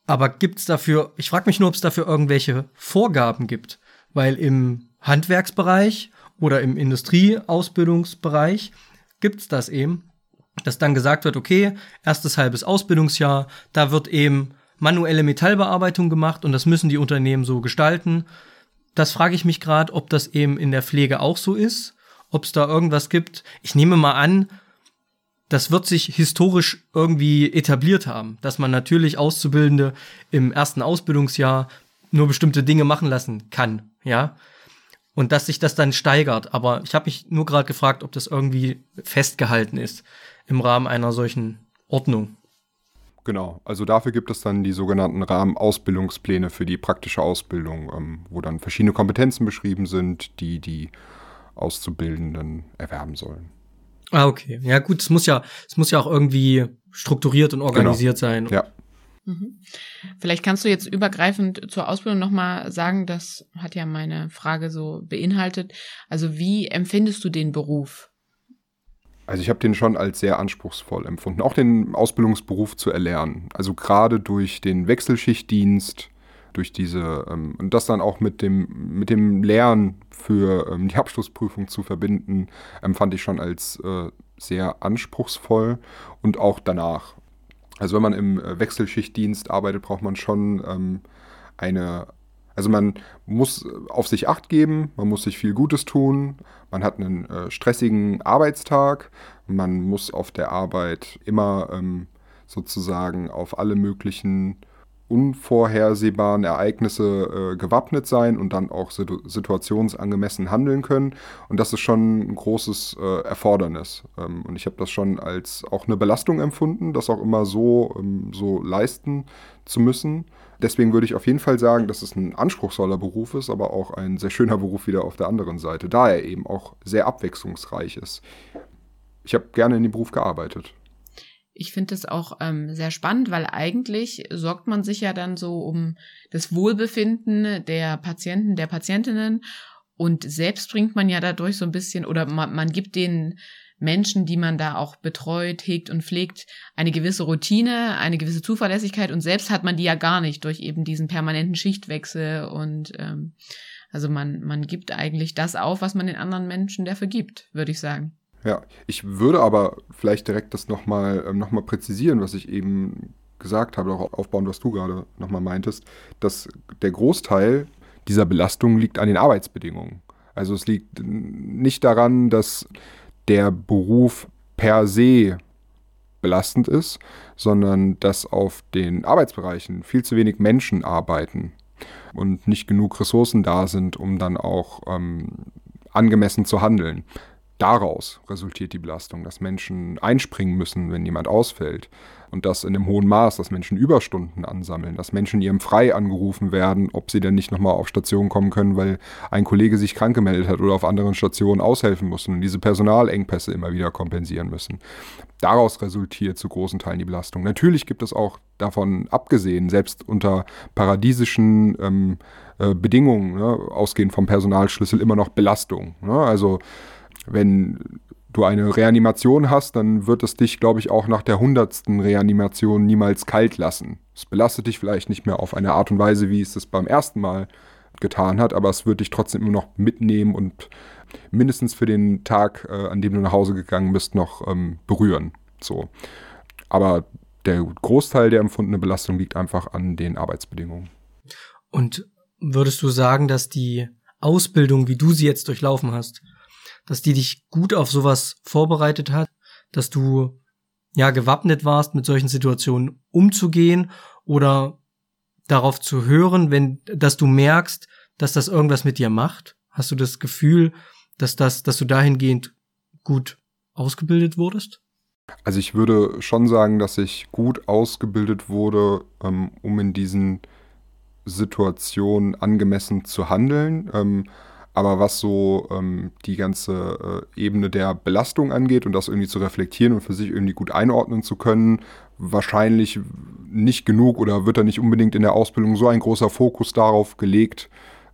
Aber gibt es dafür, ich frage mich nur, ob es dafür irgendwelche Vorgaben gibt, weil im Handwerksbereich oder im Industrieausbildungsbereich gibt es das eben, dass dann gesagt wird, okay, erstes halbes Ausbildungsjahr, da wird eben manuelle Metallbearbeitung gemacht und das müssen die Unternehmen so gestalten. Das frage ich mich gerade, ob das eben in der Pflege auch so ist, ob es da irgendwas gibt. Ich nehme mal an, das wird sich historisch irgendwie etabliert haben, dass man natürlich Auszubildende im ersten Ausbildungsjahr nur bestimmte Dinge machen lassen kann, ja und dass sich das dann steigert. Aber ich habe mich nur gerade gefragt, ob das irgendwie festgehalten ist im Rahmen einer solchen Ordnung. Genau, also dafür gibt es dann die sogenannten Rahmenausbildungspläne für die praktische Ausbildung, ähm, wo dann verschiedene Kompetenzen beschrieben sind, die die Auszubildenden erwerben sollen. Ah, okay. Ja, gut, es muss ja, es muss ja auch irgendwie strukturiert und organisiert genau. sein. Ja. Mhm. Vielleicht kannst du jetzt übergreifend zur Ausbildung nochmal sagen, das hat ja meine Frage so beinhaltet. Also wie empfindest du den Beruf? Also ich habe den schon als sehr anspruchsvoll empfunden, auch den Ausbildungsberuf zu erlernen. Also gerade durch den Wechselschichtdienst, durch diese ähm, und das dann auch mit dem mit dem Lernen für ähm, die [laughs] Abschlussprüfung zu verbinden, empfand ich schon als äh, sehr anspruchsvoll und auch danach. Also wenn man im äh, Wechselschichtdienst arbeitet, braucht man schon ähm, eine, also man muss auf sich acht geben, man muss sich viel Gutes tun, man hat einen äh, stressigen Arbeitstag, man muss auf der Arbeit immer ähm, sozusagen auf alle möglichen unvorhersehbaren Ereignisse äh, gewappnet sein und dann auch situationsangemessen handeln können. Und das ist schon ein großes äh, Erfordernis. Ähm, und ich habe das schon als auch eine Belastung empfunden, das auch immer so, ähm, so leisten zu müssen. Deswegen würde ich auf jeden Fall sagen, dass es ein anspruchsvoller Beruf ist, aber auch ein sehr schöner Beruf wieder auf der anderen Seite, da er eben auch sehr abwechslungsreich ist. Ich habe gerne in dem Beruf gearbeitet. Ich finde es auch ähm, sehr spannend, weil eigentlich sorgt man sich ja dann so um das Wohlbefinden der Patienten, der Patientinnen und selbst bringt man ja dadurch so ein bisschen oder man, man gibt den Menschen, die man da auch betreut, hegt und pflegt, eine gewisse Routine, eine gewisse Zuverlässigkeit und selbst hat man die ja gar nicht durch eben diesen permanenten Schichtwechsel und ähm, also man, man gibt eigentlich das auf, was man den anderen Menschen dafür gibt, würde ich sagen. Ja, ich würde aber vielleicht direkt das nochmal ähm, noch präzisieren, was ich eben gesagt habe, auch aufbauen, was du gerade nochmal meintest, dass der Großteil dieser Belastung liegt an den Arbeitsbedingungen. Also es liegt nicht daran, dass der Beruf per se belastend ist, sondern dass auf den Arbeitsbereichen viel zu wenig Menschen arbeiten und nicht genug Ressourcen da sind, um dann auch ähm, angemessen zu handeln. Daraus resultiert die Belastung, dass Menschen einspringen müssen, wenn jemand ausfällt. Und das in einem hohen Maß, dass Menschen Überstunden ansammeln, dass Menschen ihrem Frei angerufen werden, ob sie denn nicht nochmal auf Station kommen können, weil ein Kollege sich krank gemeldet hat oder auf anderen Stationen aushelfen muss und diese Personalengpässe immer wieder kompensieren müssen. Daraus resultiert zu großen Teilen die Belastung. Natürlich gibt es auch davon abgesehen, selbst unter paradiesischen ähm, äh, Bedingungen, ne, ausgehend vom Personalschlüssel, immer noch Belastung. Ne? Also wenn du eine Reanimation hast, dann wird es dich, glaube ich, auch nach der hundertsten Reanimation niemals kalt lassen. Es belastet dich vielleicht nicht mehr auf eine Art und Weise, wie es es beim ersten Mal getan hat, aber es wird dich trotzdem immer noch mitnehmen und mindestens für den Tag, äh, an dem du nach Hause gegangen bist, noch ähm, berühren. So. Aber der Großteil der empfundenen Belastung liegt einfach an den Arbeitsbedingungen. Und würdest du sagen, dass die Ausbildung, wie du sie jetzt durchlaufen hast, dass die dich gut auf sowas vorbereitet hat, dass du ja gewappnet warst, mit solchen Situationen umzugehen oder darauf zu hören, wenn, dass du merkst, dass das irgendwas mit dir macht? Hast du das Gefühl, dass das, dass du dahingehend gut ausgebildet wurdest? Also ich würde schon sagen, dass ich gut ausgebildet wurde, ähm, um in diesen Situationen angemessen zu handeln. Ähm, aber was so ähm, die ganze äh, Ebene der Belastung angeht und das irgendwie zu reflektieren und für sich irgendwie gut einordnen zu können, wahrscheinlich nicht genug oder wird da nicht unbedingt in der Ausbildung so ein großer Fokus darauf gelegt,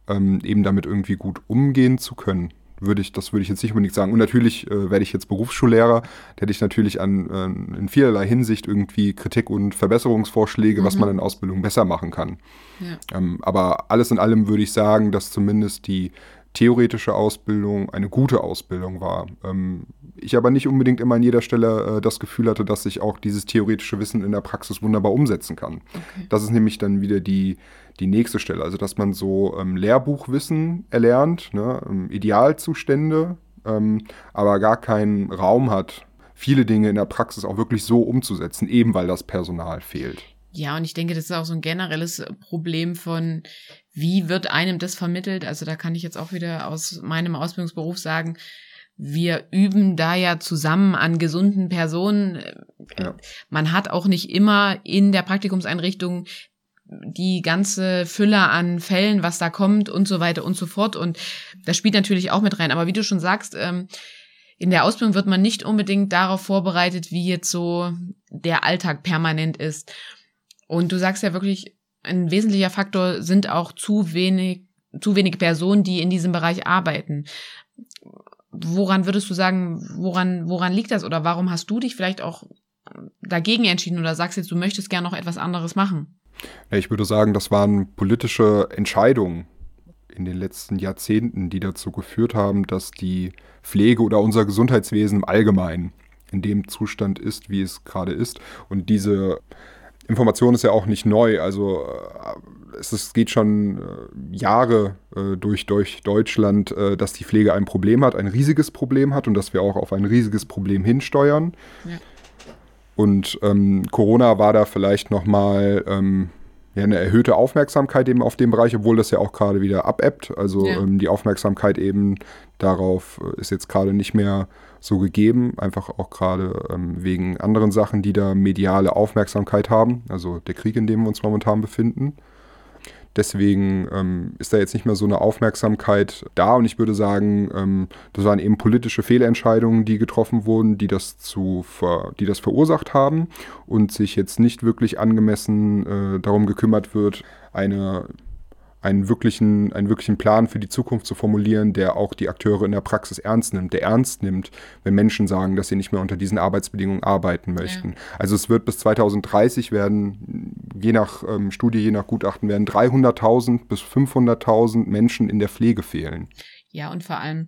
ähm, eben damit irgendwie gut umgehen zu können. Würde ich, das würde ich jetzt nicht unbedingt sagen. Und natürlich äh, werde ich jetzt Berufsschullehrer, da hätte ich natürlich an, äh, in vielerlei Hinsicht irgendwie Kritik und Verbesserungsvorschläge, mhm. was man in Ausbildung besser machen kann. Ja. Ähm, aber alles in allem würde ich sagen, dass zumindest die theoretische Ausbildung eine gute Ausbildung war. Ähm, ich aber nicht unbedingt immer an jeder Stelle äh, das Gefühl hatte, dass ich auch dieses theoretische Wissen in der Praxis wunderbar umsetzen kann. Okay. Das ist nämlich dann wieder die, die nächste Stelle. Also, dass man so ähm, Lehrbuchwissen erlernt, ne, ähm, Idealzustände, aber gar keinen Raum hat, viele Dinge in der Praxis auch wirklich so umzusetzen, eben weil das Personal fehlt. Ja, und ich denke, das ist auch so ein generelles Problem von, wie wird einem das vermittelt? Also da kann ich jetzt auch wieder aus meinem Ausbildungsberuf sagen, wir üben da ja zusammen an gesunden Personen. Ja. Man hat auch nicht immer in der Praktikumseinrichtung die ganze Fülle an Fällen, was da kommt und so weiter und so fort. Und das spielt natürlich auch mit rein. Aber wie du schon sagst, ähm, in der Ausbildung wird man nicht unbedingt darauf vorbereitet, wie jetzt so der Alltag permanent ist. Und du sagst ja wirklich, ein wesentlicher Faktor sind auch zu wenig, zu wenige Personen, die in diesem Bereich arbeiten. Woran würdest du sagen, woran, woran liegt das oder warum hast du dich vielleicht auch dagegen entschieden oder sagst jetzt, du möchtest gerne noch etwas anderes machen? Ich würde sagen, das waren politische Entscheidungen in den letzten Jahrzehnten, die dazu geführt haben, dass die Pflege oder unser Gesundheitswesen im Allgemeinen in dem Zustand ist, wie es gerade ist. Und diese Information ist ja auch nicht neu. Also äh, es ist, geht schon äh, Jahre äh, durch, durch Deutschland, dass die Pflege ein Problem hat, ein riesiges Problem hat und dass wir auch auf ein riesiges Problem hinsteuern. Ja. Und ähm, Corona war da vielleicht nochmal ähm, ja, eine erhöhte Aufmerksamkeit eben auf dem Bereich, obwohl das ja auch gerade wieder abebbt. Also ja. ähm, die Aufmerksamkeit eben darauf äh, ist jetzt gerade nicht mehr so gegeben, einfach auch gerade ähm, wegen anderen Sachen, die da mediale Aufmerksamkeit haben, also der Krieg, in dem wir uns momentan befinden. Deswegen ähm, ist da jetzt nicht mehr so eine Aufmerksamkeit da. Und ich würde sagen, ähm, das waren eben politische Fehlentscheidungen, die getroffen wurden, die das, zu ver die das verursacht haben. Und sich jetzt nicht wirklich angemessen äh, darum gekümmert wird, eine einen wirklichen, einen wirklichen Plan für die Zukunft zu formulieren, der auch die Akteure in der Praxis ernst nimmt, der ernst nimmt, wenn Menschen sagen, dass sie nicht mehr unter diesen Arbeitsbedingungen arbeiten möchten. Ja. Also es wird bis 2030 werden, je nach ähm, Studie, je nach Gutachten, werden 300.000 bis 500.000 Menschen in der Pflege fehlen. Ja, und vor allem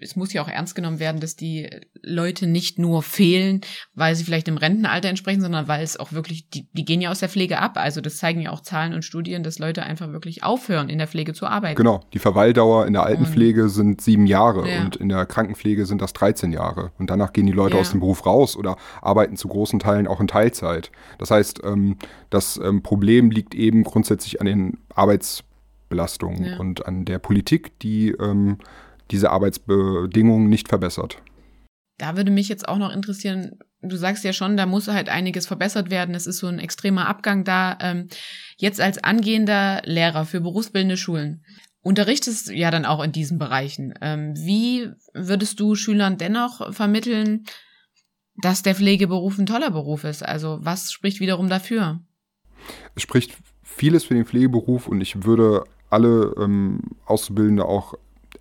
es muss ja auch ernst genommen werden, dass die Leute nicht nur fehlen, weil sie vielleicht im Rentenalter entsprechen, sondern weil es auch wirklich, die, die gehen ja aus der Pflege ab. Also das zeigen ja auch Zahlen und Studien, dass Leute einfach wirklich aufhören, in der Pflege zu arbeiten. Genau, die Verweildauer in der Altenpflege und, sind sieben Jahre ja. und in der Krankenpflege sind das 13 Jahre. Und danach gehen die Leute ja. aus dem Beruf raus oder arbeiten zu großen Teilen auch in Teilzeit. Das heißt, ähm, das ähm, Problem liegt eben grundsätzlich an den Arbeitsbelastungen ja. und an der Politik, die ähm, diese Arbeitsbedingungen nicht verbessert. Da würde mich jetzt auch noch interessieren, du sagst ja schon, da muss halt einiges verbessert werden. Es ist so ein extremer Abgang da. Ähm, jetzt als angehender Lehrer für berufsbildende Schulen unterrichtest ja dann auch in diesen Bereichen. Ähm, wie würdest du Schülern dennoch vermitteln, dass der Pflegeberuf ein toller Beruf ist? Also was spricht wiederum dafür? Es spricht vieles für den Pflegeberuf und ich würde alle ähm, Auszubildende auch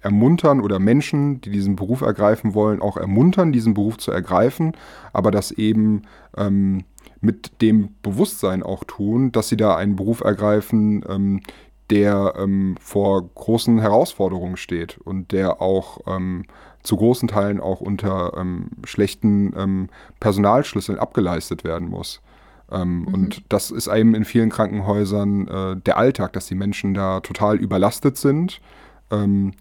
ermuntern oder Menschen, die diesen Beruf ergreifen wollen, auch ermuntern, diesen Beruf zu ergreifen, aber das eben ähm, mit dem Bewusstsein auch tun, dass sie da einen Beruf ergreifen, ähm, der ähm, vor großen Herausforderungen steht und der auch ähm, zu großen Teilen auch unter ähm, schlechten ähm, Personalschlüsseln abgeleistet werden muss. Ähm, mhm. Und das ist eben in vielen Krankenhäusern äh, der Alltag, dass die Menschen da total überlastet sind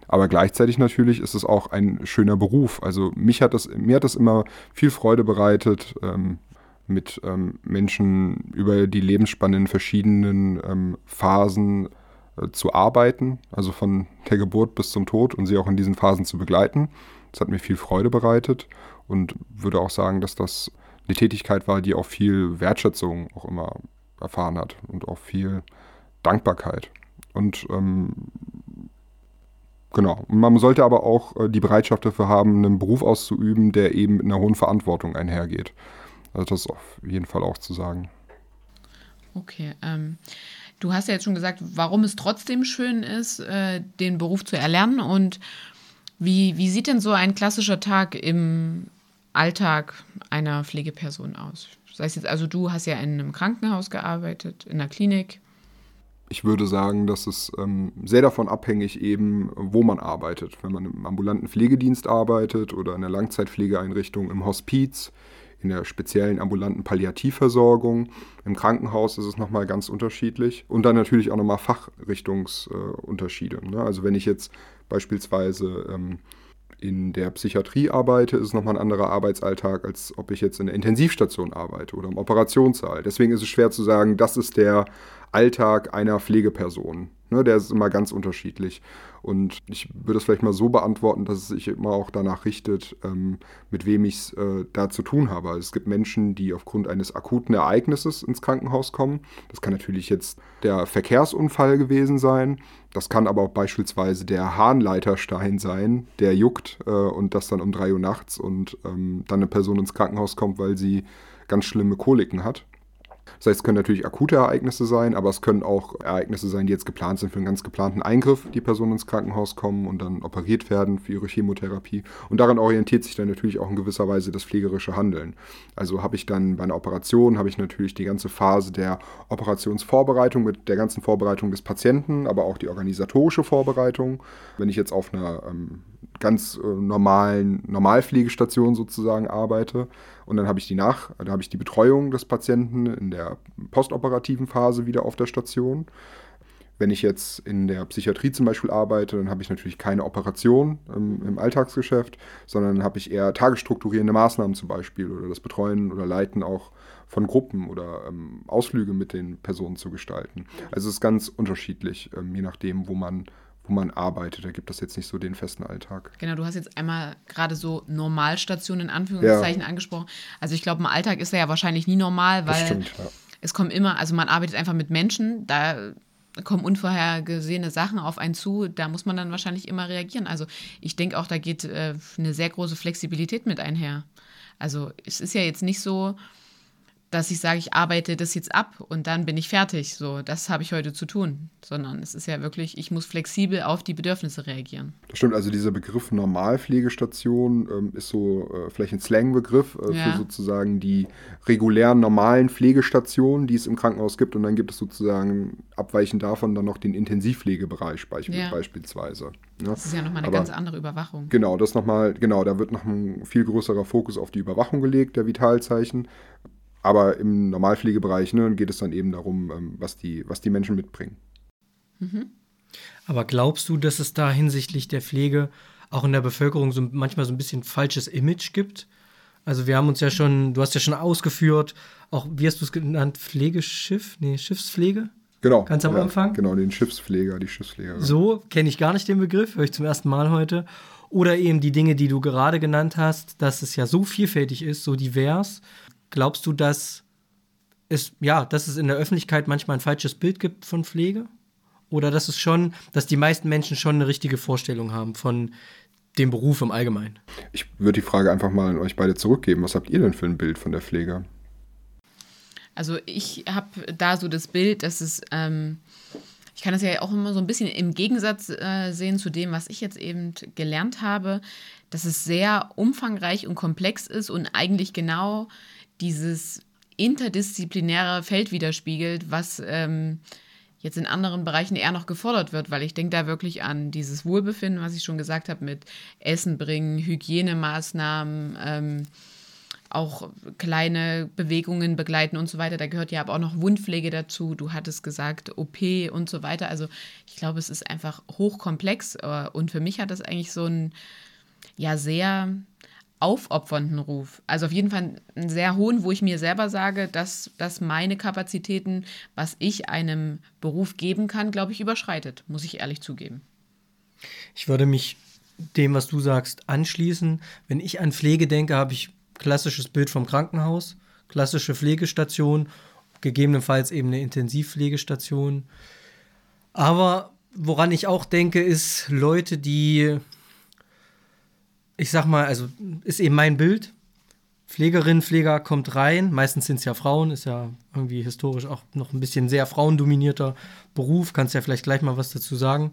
aber gleichzeitig natürlich ist es auch ein schöner Beruf. Also mich hat das, mir hat das immer viel Freude bereitet, ähm, mit ähm, Menschen über die Lebensspanne in verschiedenen ähm, Phasen äh, zu arbeiten, also von der Geburt bis zum Tod und sie auch in diesen Phasen zu begleiten. Das hat mir viel Freude bereitet und würde auch sagen, dass das eine Tätigkeit war, die auch viel Wertschätzung auch immer erfahren hat und auch viel Dankbarkeit. Und ähm, Genau. Man sollte aber auch äh, die Bereitschaft dafür haben, einen Beruf auszuüben, der eben mit einer hohen Verantwortung einhergeht. Also das ist auf jeden Fall auch zu sagen. Okay. Ähm, du hast ja jetzt schon gesagt, warum es trotzdem schön ist, äh, den Beruf zu erlernen. Und wie, wie sieht denn so ein klassischer Tag im Alltag einer Pflegeperson aus? Das heißt jetzt, also du hast ja in einem Krankenhaus gearbeitet, in einer Klinik. Ich würde sagen, dass es ähm, sehr davon abhängig eben, wo man arbeitet. Wenn man im ambulanten Pflegedienst arbeitet oder in der Langzeitpflegeeinrichtung im Hospiz, in der speziellen ambulanten Palliativversorgung. Im Krankenhaus ist es nochmal ganz unterschiedlich. Und dann natürlich auch nochmal Fachrichtungsunterschiede. Äh, ne? Also wenn ich jetzt beispielsweise ähm, in der Psychiatrie arbeite, ist es nochmal ein anderer Arbeitsalltag, als ob ich jetzt in der Intensivstation arbeite oder im Operationssaal. Deswegen ist es schwer zu sagen, das ist der Alltag einer Pflegeperson. Ne, der ist immer ganz unterschiedlich. Und ich würde es vielleicht mal so beantworten, dass es sich immer auch danach richtet, ähm, mit wem ich es äh, da zu tun habe. Also es gibt Menschen, die aufgrund eines akuten Ereignisses ins Krankenhaus kommen. Das kann natürlich jetzt der Verkehrsunfall gewesen sein. Das kann aber auch beispielsweise der Harnleiterstein sein, der juckt äh, und das dann um drei Uhr nachts und ähm, dann eine Person ins Krankenhaus kommt, weil sie ganz schlimme Koliken hat. Das heißt, es können natürlich akute Ereignisse sein, aber es können auch Ereignisse sein, die jetzt geplant sind für einen ganz geplanten Eingriff, die Person ins Krankenhaus kommen und dann operiert werden für ihre Chemotherapie. Und daran orientiert sich dann natürlich auch in gewisser Weise das pflegerische Handeln. Also habe ich dann bei einer Operation, habe ich natürlich die ganze Phase der Operationsvorbereitung mit der ganzen Vorbereitung des Patienten, aber auch die organisatorische Vorbereitung. Wenn ich jetzt auf einer ähm, ganz äh, normalen Normalpflegestation sozusagen arbeite. Und dann habe ich die Nach, da habe ich die Betreuung des Patienten in der postoperativen Phase wieder auf der Station. wenn ich jetzt in der Psychiatrie zum Beispiel arbeite, dann habe ich natürlich keine Operation ähm, im Alltagsgeschäft, sondern habe ich eher tagesstrukturierende Maßnahmen zum Beispiel oder das Betreuen oder Leiten auch von Gruppen oder ähm, Ausflüge mit den Personen zu gestalten. Also es ist ganz unterschiedlich, ähm, je nachdem, wo man wo man arbeitet. Da gibt es jetzt nicht so den festen Alltag. Genau, du hast jetzt einmal gerade so Normalstationen in Anführungszeichen ja. angesprochen. Also ich glaube, im Alltag ist er ja wahrscheinlich nie normal, weil stimmt, ja. es kommen immer, also man arbeitet einfach mit Menschen, da kommen unvorhergesehene Sachen auf einen zu, da muss man dann wahrscheinlich immer reagieren. Also ich denke auch, da geht äh, eine sehr große Flexibilität mit einher. Also es ist ja jetzt nicht so, dass ich sage, ich arbeite das jetzt ab und dann bin ich fertig. So, das habe ich heute zu tun. Sondern es ist ja wirklich, ich muss flexibel auf die Bedürfnisse reagieren. Das stimmt, also dieser Begriff Normalpflegestation ähm, ist so äh, vielleicht ein Slangbegriff äh, ja. für sozusagen die regulären normalen Pflegestationen, die es im Krankenhaus gibt. Und dann gibt es sozusagen abweichend davon dann noch den Intensivpflegebereich beisp ja. beispielsweise. Ja. Das ist ja nochmal eine Aber, ganz andere Überwachung. Genau, das nochmal, genau, da wird noch ein viel größerer Fokus auf die Überwachung gelegt, der Vitalzeichen. Aber im Normalpflegebereich ne, geht es dann eben darum, ähm, was, die, was die Menschen mitbringen. Mhm. Aber glaubst du, dass es da hinsichtlich der Pflege auch in der Bevölkerung so manchmal so ein bisschen falsches Image gibt? Also wir haben uns ja schon, du hast ja schon ausgeführt, auch wie hast du es genannt, Pflegeschiff? Nee, Schiffspflege? Genau. Ganz am ja, Anfang? Genau, den Schiffspfleger, die Schiffspfleger. So kenne ich gar nicht den Begriff, höre ich zum ersten Mal heute. Oder eben die Dinge, die du gerade genannt hast, dass es ja so vielfältig ist, so divers Glaubst du, dass es, ja, dass es in der Öffentlichkeit manchmal ein falsches Bild gibt von Pflege? Oder dass es schon, dass die meisten Menschen schon eine richtige Vorstellung haben von dem Beruf im Allgemeinen? Ich würde die Frage einfach mal an euch beide zurückgeben. Was habt ihr denn für ein Bild von der Pflege? Also ich habe da so das Bild, dass es, ähm, ich kann das ja auch immer so ein bisschen im Gegensatz äh, sehen zu dem, was ich jetzt eben gelernt habe, dass es sehr umfangreich und komplex ist und eigentlich genau dieses interdisziplinäre Feld widerspiegelt, was ähm, jetzt in anderen Bereichen eher noch gefordert wird, weil ich denke da wirklich an dieses Wohlbefinden, was ich schon gesagt habe, mit Essen bringen, Hygienemaßnahmen, ähm, auch kleine Bewegungen begleiten und so weiter. Da gehört ja aber auch noch Wundpflege dazu. Du hattest gesagt, OP und so weiter. Also ich glaube, es ist einfach hochkomplex äh, und für mich hat das eigentlich so ein ja sehr aufopfernden Ruf. Also auf jeden Fall einen sehr hohen, wo ich mir selber sage, dass, dass meine Kapazitäten, was ich einem Beruf geben kann, glaube ich, überschreitet, muss ich ehrlich zugeben. Ich würde mich dem, was du sagst, anschließen. Wenn ich an Pflege denke, habe ich klassisches Bild vom Krankenhaus, klassische Pflegestation, gegebenenfalls eben eine Intensivpflegestation. Aber woran ich auch denke, ist Leute, die ich sag mal, also ist eben mein Bild. Pflegerin, Pfleger kommt rein, meistens sind es ja Frauen, ist ja irgendwie historisch auch noch ein bisschen sehr frauendominierter Beruf, kannst ja vielleicht gleich mal was dazu sagen.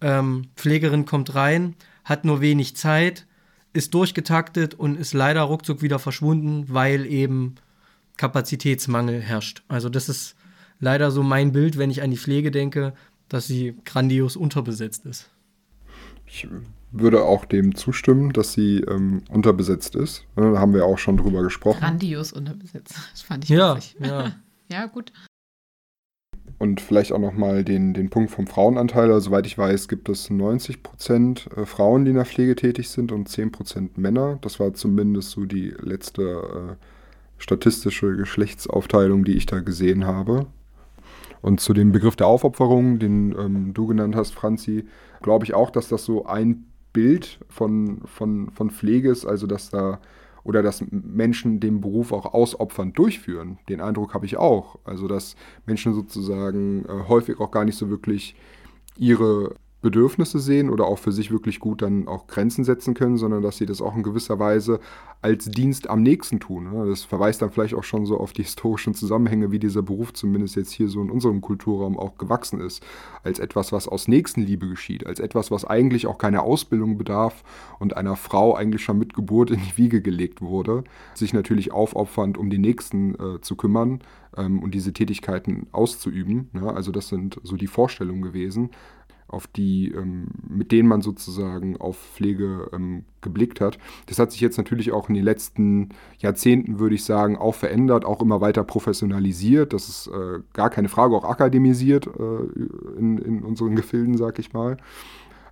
Ähm, Pflegerin kommt rein, hat nur wenig Zeit, ist durchgetaktet und ist leider ruckzuck wieder verschwunden, weil eben Kapazitätsmangel herrscht. Also das ist leider so mein Bild, wenn ich an die Pflege denke, dass sie grandios unterbesetzt ist. Ich würde auch dem zustimmen, dass sie ähm, unterbesetzt ist. Ne, da haben wir auch schon drüber gesprochen. Grandios unterbesetzt. [laughs] Das fand ich ja, witzig. Ja. [laughs] ja, gut. Und vielleicht auch nochmal den, den Punkt vom Frauenanteil. Also, soweit ich weiß, gibt es 90 Prozent äh, Frauen, die in der Pflege tätig sind und 10 Prozent Männer. Das war zumindest so die letzte äh, statistische Geschlechtsaufteilung, die ich da gesehen habe. Und zu dem Begriff der Aufopferung, den ähm, du genannt hast, Franzi, glaube ich auch, dass das so ein Bild von, von, von Pflege ist, also dass da oder dass Menschen den Beruf auch ausopfernd durchführen. Den Eindruck habe ich auch. Also dass Menschen sozusagen äh, häufig auch gar nicht so wirklich ihre Bedürfnisse sehen oder auch für sich wirklich gut dann auch Grenzen setzen können, sondern dass sie das auch in gewisser Weise als Dienst am nächsten tun. Ne? Das verweist dann vielleicht auch schon so auf die historischen Zusammenhänge, wie dieser Beruf zumindest jetzt hier so in unserem Kulturraum auch gewachsen ist. Als etwas, was aus Nächstenliebe geschieht, als etwas, was eigentlich auch keine Ausbildung bedarf und einer Frau eigentlich schon mit Geburt in die Wiege gelegt wurde, sich natürlich aufopfernd um die Nächsten äh, zu kümmern ähm, und diese Tätigkeiten auszuüben. Ne? Also das sind so die Vorstellungen gewesen. Auf die, ähm, mit denen man sozusagen auf Pflege ähm, geblickt hat. Das hat sich jetzt natürlich auch in den letzten Jahrzehnten, würde ich sagen, auch verändert, auch immer weiter professionalisiert. Das ist äh, gar keine Frage, auch akademisiert äh, in, in unseren Gefilden, sag ich mal.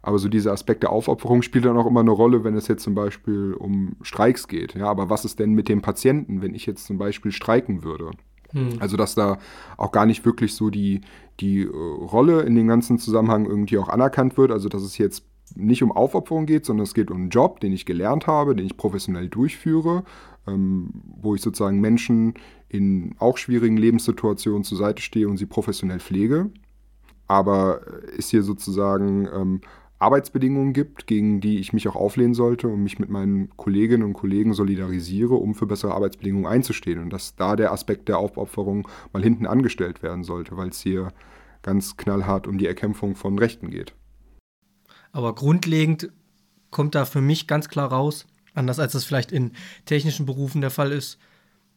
Aber so dieser Aspekt der Aufopferung spielt dann auch immer eine Rolle, wenn es jetzt zum Beispiel um Streiks geht. Ja, aber was ist denn mit dem Patienten, wenn ich jetzt zum Beispiel streiken würde? Hm. Also, dass da auch gar nicht wirklich so die, die äh, Rolle in dem ganzen Zusammenhang irgendwie auch anerkannt wird. Also, dass es jetzt nicht um Aufopferung geht, sondern es geht um einen Job, den ich gelernt habe, den ich professionell durchführe, ähm, wo ich sozusagen Menschen in auch schwierigen Lebenssituationen zur Seite stehe und sie professionell pflege. Aber ist hier sozusagen ähm, Arbeitsbedingungen gibt, gegen die ich mich auch auflehnen sollte und mich mit meinen Kolleginnen und Kollegen solidarisiere, um für bessere Arbeitsbedingungen einzustehen. Und dass da der Aspekt der Aufopferung mal hinten angestellt werden sollte, weil es hier ganz knallhart um die Erkämpfung von Rechten geht. Aber grundlegend kommt da für mich ganz klar raus, anders als das vielleicht in technischen Berufen der Fall ist,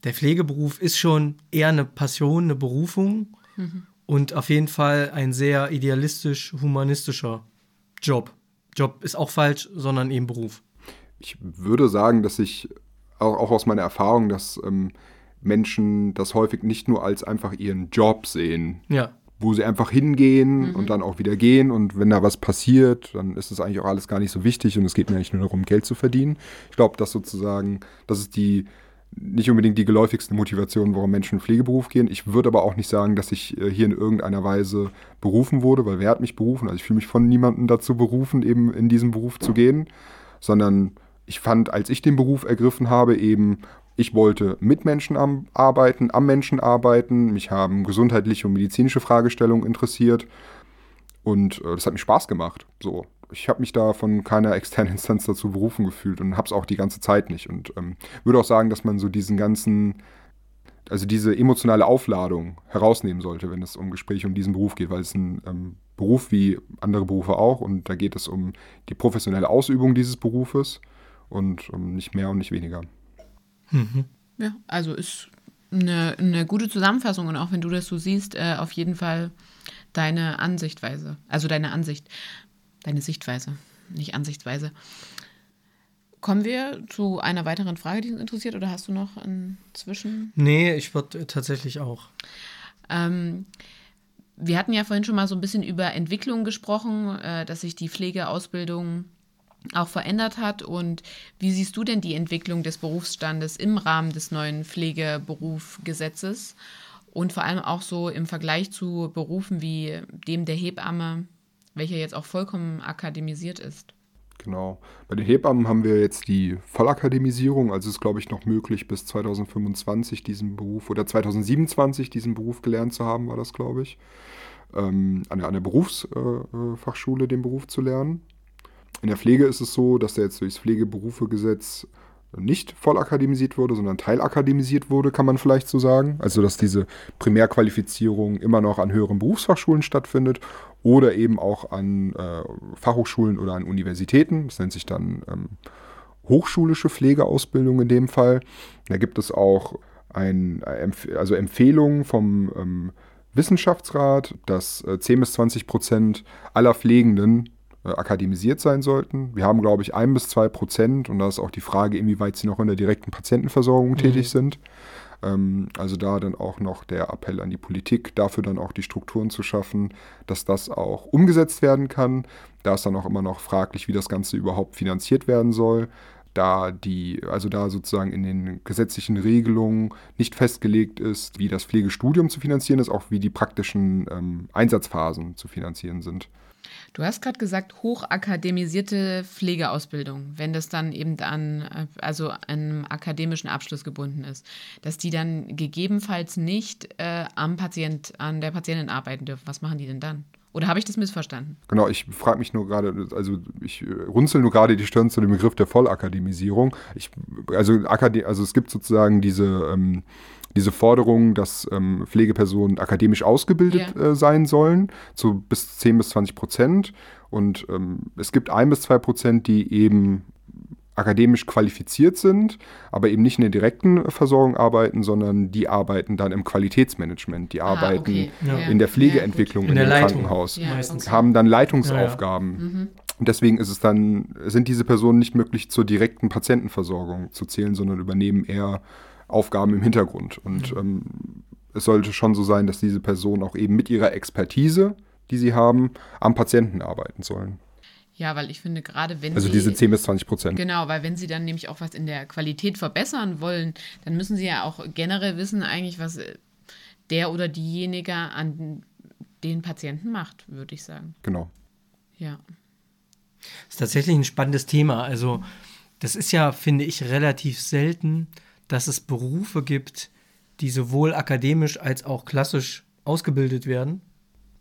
der Pflegeberuf ist schon eher eine Passion, eine Berufung mhm. und auf jeden Fall ein sehr idealistisch-humanistischer Job. Job ist auch falsch, sondern eben Beruf. Ich würde sagen, dass ich auch, auch aus meiner Erfahrung, dass ähm, Menschen das häufig nicht nur als einfach ihren Job sehen. Ja. Wo sie einfach hingehen mhm. und dann auch wieder gehen und wenn da was passiert, dann ist es eigentlich auch alles gar nicht so wichtig und es geht mir eigentlich nur darum, Geld zu verdienen. Ich glaube, dass sozusagen, das ist die nicht unbedingt die geläufigste Motivation, warum Menschen in Pflegeberuf gehen. Ich würde aber auch nicht sagen, dass ich äh, hier in irgendeiner Weise berufen wurde, weil wer hat mich berufen? Also ich fühle mich von niemandem dazu berufen, eben in diesen Beruf zu gehen, sondern ich fand, als ich den Beruf ergriffen habe, eben, ich wollte mit Menschen am, arbeiten, am Menschen arbeiten, mich haben gesundheitliche und medizinische Fragestellungen interessiert und äh, das hat mir Spaß gemacht. So, ich habe mich da von keiner externen Instanz dazu berufen gefühlt und habe es auch die ganze Zeit nicht. Und ähm, würde auch sagen, dass man so diesen ganzen, also diese emotionale Aufladung herausnehmen sollte, wenn es um Gespräche um diesen Beruf geht, weil es ein ähm, Beruf wie andere Berufe auch und da geht es um die professionelle Ausübung dieses Berufes und um nicht mehr und nicht weniger. Mhm. Ja, also ist eine, eine gute Zusammenfassung und auch wenn du das so siehst, äh, auf jeden Fall deine Ansichtweise, also deine Ansicht deine Sichtweise, nicht Ansichtsweise. Kommen wir zu einer weiteren Frage, die uns interessiert, oder hast du noch inzwischen? Nee, ich würde tatsächlich auch. Ähm, wir hatten ja vorhin schon mal so ein bisschen über Entwicklung gesprochen, äh, dass sich die Pflegeausbildung auch verändert hat. Und wie siehst du denn die Entwicklung des Berufsstandes im Rahmen des neuen Pflegeberufgesetzes und vor allem auch so im Vergleich zu Berufen wie dem der Hebamme, welcher jetzt auch vollkommen akademisiert ist. Genau. Bei den Hebammen haben wir jetzt die Vollakademisierung, also ist, glaube ich, noch möglich, bis 2025 diesen Beruf oder 2027 diesen Beruf gelernt zu haben, war das, glaube ich, ähm, an, der, an der Berufsfachschule äh, den Beruf zu lernen. In der Pflege ist es so, dass der jetzt durchs Pflegeberufegesetz nicht voll akademisiert wurde, sondern teilakademisiert wurde, kann man vielleicht so sagen. Also dass diese Primärqualifizierung immer noch an höheren Berufsfachschulen stattfindet oder eben auch an äh, Fachhochschulen oder an Universitäten. Das nennt sich dann ähm, hochschulische Pflegeausbildung in dem Fall. Da gibt es auch ein, äh, also Empfehlungen vom ähm, Wissenschaftsrat, dass äh, 10 bis 20 Prozent aller Pflegenden akademisiert sein sollten. Wir haben, glaube ich, ein bis zwei Prozent und da ist auch die Frage, inwieweit sie noch in der direkten Patientenversorgung mhm. tätig sind. Ähm, also da dann auch noch der Appell an die Politik, dafür dann auch die Strukturen zu schaffen, dass das auch umgesetzt werden kann. Da ist dann auch immer noch fraglich, wie das Ganze überhaupt finanziert werden soll da die, also da sozusagen in den gesetzlichen Regelungen nicht festgelegt ist, wie das Pflegestudium zu finanzieren ist, auch wie die praktischen ähm, Einsatzphasen zu finanzieren sind. Du hast gerade gesagt, hochakademisierte Pflegeausbildung, wenn das dann eben an also einem akademischen Abschluss gebunden ist, dass die dann gegebenenfalls nicht äh, am Patient, an der Patientin arbeiten dürfen. Was machen die denn dann? Oder habe ich das missverstanden? Genau, ich frage mich nur gerade, also ich äh, runzel nur gerade die Stirn zu dem Begriff der Vollakademisierung. Ich, also, also es gibt sozusagen diese ähm, diese Forderung, dass ähm, Pflegepersonen akademisch ausgebildet yeah. äh, sein sollen, zu bis 10 bis 20 Prozent. Und ähm, es gibt ein bis zwei Prozent, die eben akademisch qualifiziert sind, aber eben nicht in der direkten Versorgung arbeiten, sondern die arbeiten dann im Qualitätsmanagement, die ah, arbeiten okay. ja. in der Pflegeentwicklung ja, in, in dem Leitung. Krankenhaus, ja, okay. haben dann Leitungsaufgaben. Mhm. Und deswegen ist es dann, sind diese Personen nicht möglich zur direkten Patientenversorgung zu zählen, sondern übernehmen eher Aufgaben im Hintergrund. Und mhm. ähm, es sollte schon so sein, dass diese Personen auch eben mit ihrer Expertise, die sie haben, am Patienten arbeiten sollen. Ja, weil ich finde, gerade wenn also sie. Also diese 10 bis 20 Prozent. Genau, weil wenn sie dann nämlich auch was in der Qualität verbessern wollen, dann müssen sie ja auch generell wissen, eigentlich, was äh, der oder diejenige an den Patienten macht, würde ich sagen. Genau. Ja. Das ist tatsächlich ein spannendes Thema. Also, das ist ja, finde ich, relativ selten, dass es Berufe gibt, die sowohl akademisch als auch klassisch ausgebildet werden.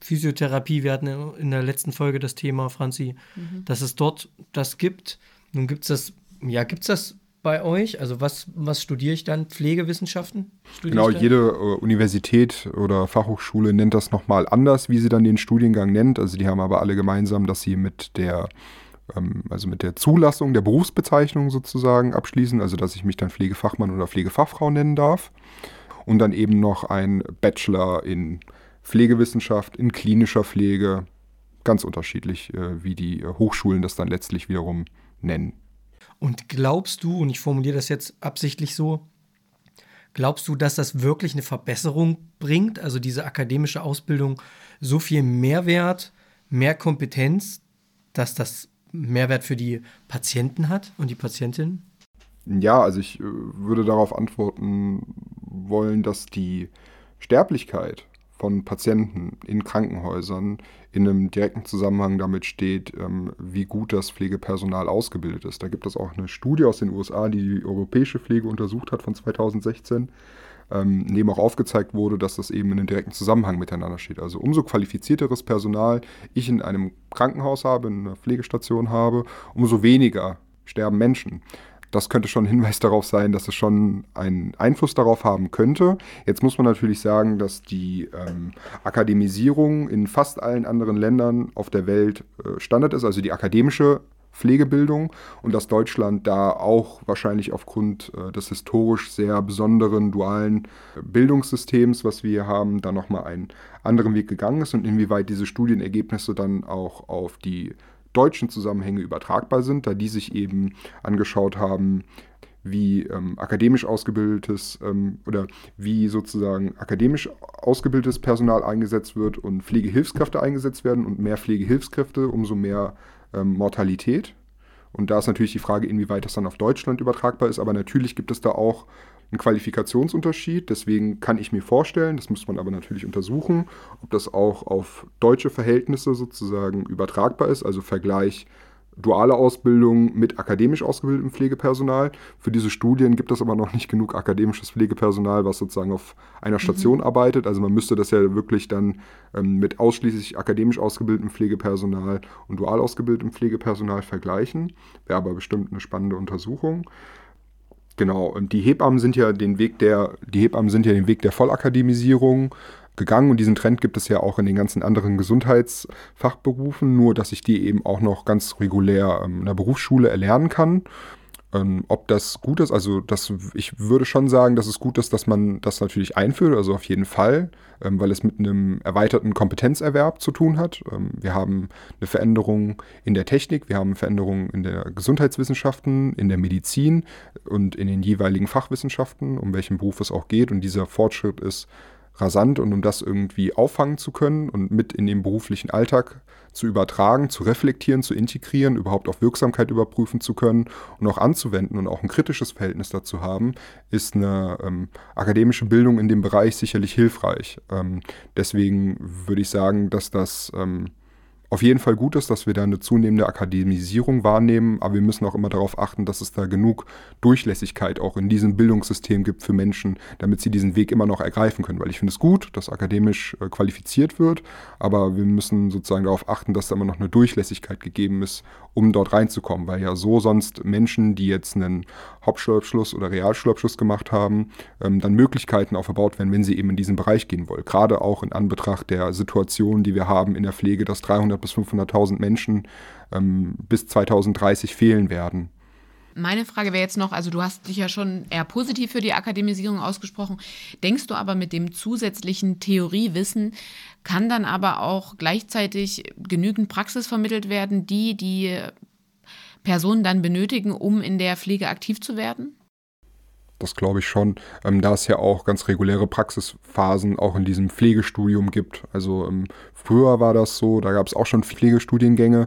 Physiotherapie, wir hatten in der letzten Folge das Thema, Franzi, mhm. dass es dort das gibt. Nun gibt es das, ja, gibt es das bei euch? Also was, was studiere ich dann? Pflegewissenschaften? genau, jede äh, Universität oder Fachhochschule nennt das nochmal anders, wie sie dann den Studiengang nennt. Also die haben aber alle gemeinsam, dass sie mit der ähm, also mit der Zulassung der Berufsbezeichnung sozusagen abschließen, also dass ich mich dann Pflegefachmann oder Pflegefachfrau nennen darf. Und dann eben noch ein Bachelor in Pflegewissenschaft, in klinischer Pflege, ganz unterschiedlich, äh, wie die Hochschulen das dann letztlich wiederum nennen. Und glaubst du, und ich formuliere das jetzt absichtlich so, glaubst du, dass das wirklich eine Verbesserung bringt, also diese akademische Ausbildung so viel Mehrwert, mehr Kompetenz, dass das Mehrwert für die Patienten hat und die Patientinnen? Ja, also ich äh, würde darauf antworten wollen, dass die Sterblichkeit von Patienten in Krankenhäusern in einem direkten Zusammenhang damit steht, ähm, wie gut das Pflegepersonal ausgebildet ist. Da gibt es auch eine Studie aus den USA, die die europäische Pflege untersucht hat von 2016, ähm, dem auch aufgezeigt wurde, dass das eben in einem direkten Zusammenhang miteinander steht. Also umso qualifizierteres Personal ich in einem Krankenhaus habe, in einer Pflegestation habe, umso weniger sterben Menschen das könnte schon ein Hinweis [laughs] darauf sein, dass es schon einen Einfluss darauf haben könnte. Jetzt muss man natürlich sagen, dass die ähm, Akademisierung in fast allen anderen Ländern auf der Welt äh, Standard ist, also die akademische Pflegebildung und dass Deutschland da auch wahrscheinlich aufgrund äh, des historisch sehr besonderen dualen äh, Bildungssystems, was wir hier haben, da nochmal einen anderen Weg gegangen ist und inwieweit diese Studienergebnisse dann auch auf die deutschen Zusammenhänge übertragbar sind, da die sich eben angeschaut haben, wie ähm, akademisch ausgebildetes ähm, oder wie sozusagen akademisch ausgebildetes Personal eingesetzt wird und Pflegehilfskräfte eingesetzt werden und mehr Pflegehilfskräfte, umso mehr ähm, Mortalität. Und da ist natürlich die Frage, inwieweit das dann auf Deutschland übertragbar ist, aber natürlich gibt es da auch ein Qualifikationsunterschied. Deswegen kann ich mir vorstellen, das muss man aber natürlich untersuchen, ob das auch auf deutsche Verhältnisse sozusagen übertragbar ist, also Vergleich duale Ausbildung mit akademisch ausgebildetem Pflegepersonal. Für diese Studien gibt es aber noch nicht genug akademisches Pflegepersonal, was sozusagen auf einer Station mhm. arbeitet. Also man müsste das ja wirklich dann ähm, mit ausschließlich akademisch ausgebildetem Pflegepersonal und dual ausgebildetem Pflegepersonal vergleichen. Wäre aber bestimmt eine spannende Untersuchung. Genau, und die Hebammen sind ja den Weg der, die Hebammen sind ja den Weg der Vollakademisierung gegangen und diesen Trend gibt es ja auch in den ganzen anderen Gesundheitsfachberufen, nur dass ich die eben auch noch ganz regulär ähm, in der Berufsschule erlernen kann. Ähm, ob das gut ist, also das, ich würde schon sagen, dass es gut ist, dass man das natürlich einführt, also auf jeden Fall, ähm, weil es mit einem erweiterten Kompetenzerwerb zu tun hat. Ähm, wir haben eine Veränderung in der Technik, wir haben Veränderungen in der Gesundheitswissenschaften, in der Medizin und in den jeweiligen Fachwissenschaften, um welchen Beruf es auch geht. Und dieser Fortschritt ist rasant und um das irgendwie auffangen zu können und mit in den beruflichen Alltag zu übertragen, zu reflektieren, zu integrieren, überhaupt auf Wirksamkeit überprüfen zu können und auch anzuwenden und auch ein kritisches Verhältnis dazu haben, ist eine ähm, akademische Bildung in dem Bereich sicherlich hilfreich. Ähm, deswegen würde ich sagen, dass das ähm, auf jeden Fall gut ist, dass wir da eine zunehmende Akademisierung wahrnehmen, aber wir müssen auch immer darauf achten, dass es da genug Durchlässigkeit auch in diesem Bildungssystem gibt für Menschen, damit sie diesen Weg immer noch ergreifen können. Weil ich finde es gut, dass akademisch äh, qualifiziert wird, aber wir müssen sozusagen darauf achten, dass da immer noch eine Durchlässigkeit gegeben ist, um dort reinzukommen, weil ja so sonst Menschen, die jetzt einen Hauptschulabschluss oder Realschulabschluss gemacht haben, ähm, dann Möglichkeiten auch verbaut werden, wenn sie eben in diesen Bereich gehen wollen. Gerade auch in Anbetracht der Situation, die wir haben in der Pflege, dass 300 bis 500.000 Menschen ähm, bis 2030 fehlen werden. Meine Frage wäre jetzt noch, also du hast dich ja schon eher positiv für die Akademisierung ausgesprochen. Denkst du aber mit dem zusätzlichen Theoriewissen kann dann aber auch gleichzeitig genügend Praxis vermittelt werden, die die Personen dann benötigen, um in der Pflege aktiv zu werden? Das glaube ich schon, ähm, da es ja auch ganz reguläre Praxisphasen auch in diesem Pflegestudium gibt. Also ähm, früher war das so, da gab es auch schon Pflegestudiengänge.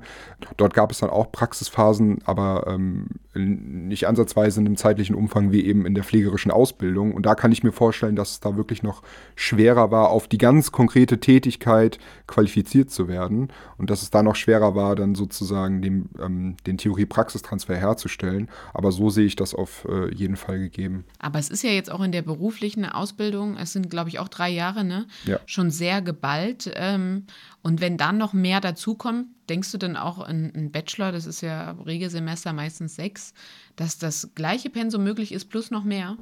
Dort gab es dann auch Praxisphasen, aber ähm, nicht ansatzweise in einem zeitlichen Umfang wie eben in der pflegerischen Ausbildung. Und da kann ich mir vorstellen, dass es da wirklich noch schwerer war, auf die ganz konkrete Tätigkeit qualifiziert zu werden. Und dass es da noch schwerer war, dann sozusagen dem, ähm, den Theorie-Praxistransfer herzustellen. Aber so sehe ich das auf äh, jeden Fall gegeben. Aber es ist ja jetzt auch in der beruflichen Ausbildung, es sind, glaube ich, auch drei Jahre, ne? Ja. Schon sehr geballt. Ähm, und wenn dann noch mehr dazukommt, denkst du dann auch ein, ein Bachelor, das ist ja Regelsemester meistens sechs, dass das gleiche Pensum möglich ist plus noch mehr?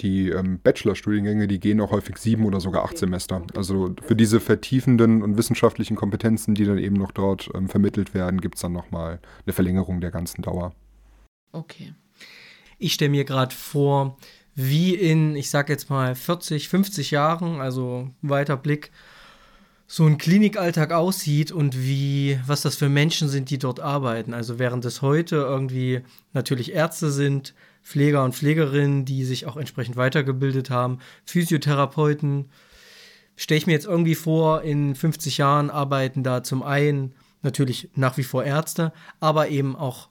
Die ähm, Bachelorstudiengänge, die gehen auch häufig sieben oder sogar acht Semester. Also für diese vertiefenden und wissenschaftlichen Kompetenzen, die dann eben noch dort ähm, vermittelt werden, gibt es dann nochmal eine Verlängerung der ganzen Dauer. Okay. Ich stelle mir gerade vor, wie in, ich sag jetzt mal, 40, 50 Jahren, also weiter Blick, so ein Klinikalltag aussieht und wie, was das für Menschen sind, die dort arbeiten. Also während es heute irgendwie natürlich Ärzte sind, Pfleger und Pflegerinnen, die sich auch entsprechend weitergebildet haben, Physiotherapeuten, stelle ich mir jetzt irgendwie vor, in 50 Jahren arbeiten da zum einen natürlich nach wie vor Ärzte, aber eben auch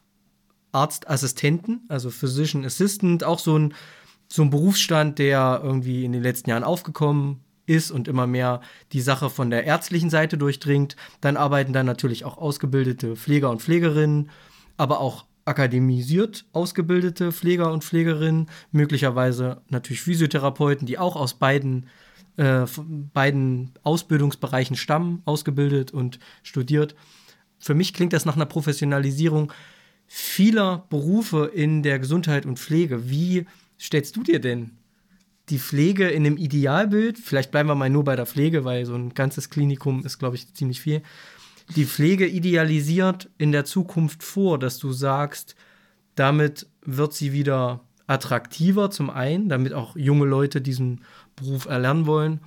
Arztassistenten, also Physician Assistant, auch so ein, so ein Berufsstand, der irgendwie in den letzten Jahren aufgekommen ist und immer mehr die Sache von der ärztlichen Seite durchdringt. Dann arbeiten dann natürlich auch ausgebildete Pfleger und Pflegerinnen, aber auch akademisiert ausgebildete Pfleger und Pflegerinnen, möglicherweise natürlich Physiotherapeuten, die auch aus beiden, äh, beiden Ausbildungsbereichen stammen, ausgebildet und studiert. Für mich klingt das nach einer Professionalisierung vieler Berufe in der Gesundheit und Pflege. Wie stellst du dir denn die Pflege in einem Idealbild, vielleicht bleiben wir mal nur bei der Pflege, weil so ein ganzes Klinikum ist, glaube ich, ziemlich viel, die Pflege idealisiert in der Zukunft vor, dass du sagst, damit wird sie wieder attraktiver zum einen, damit auch junge Leute diesen Beruf erlernen wollen,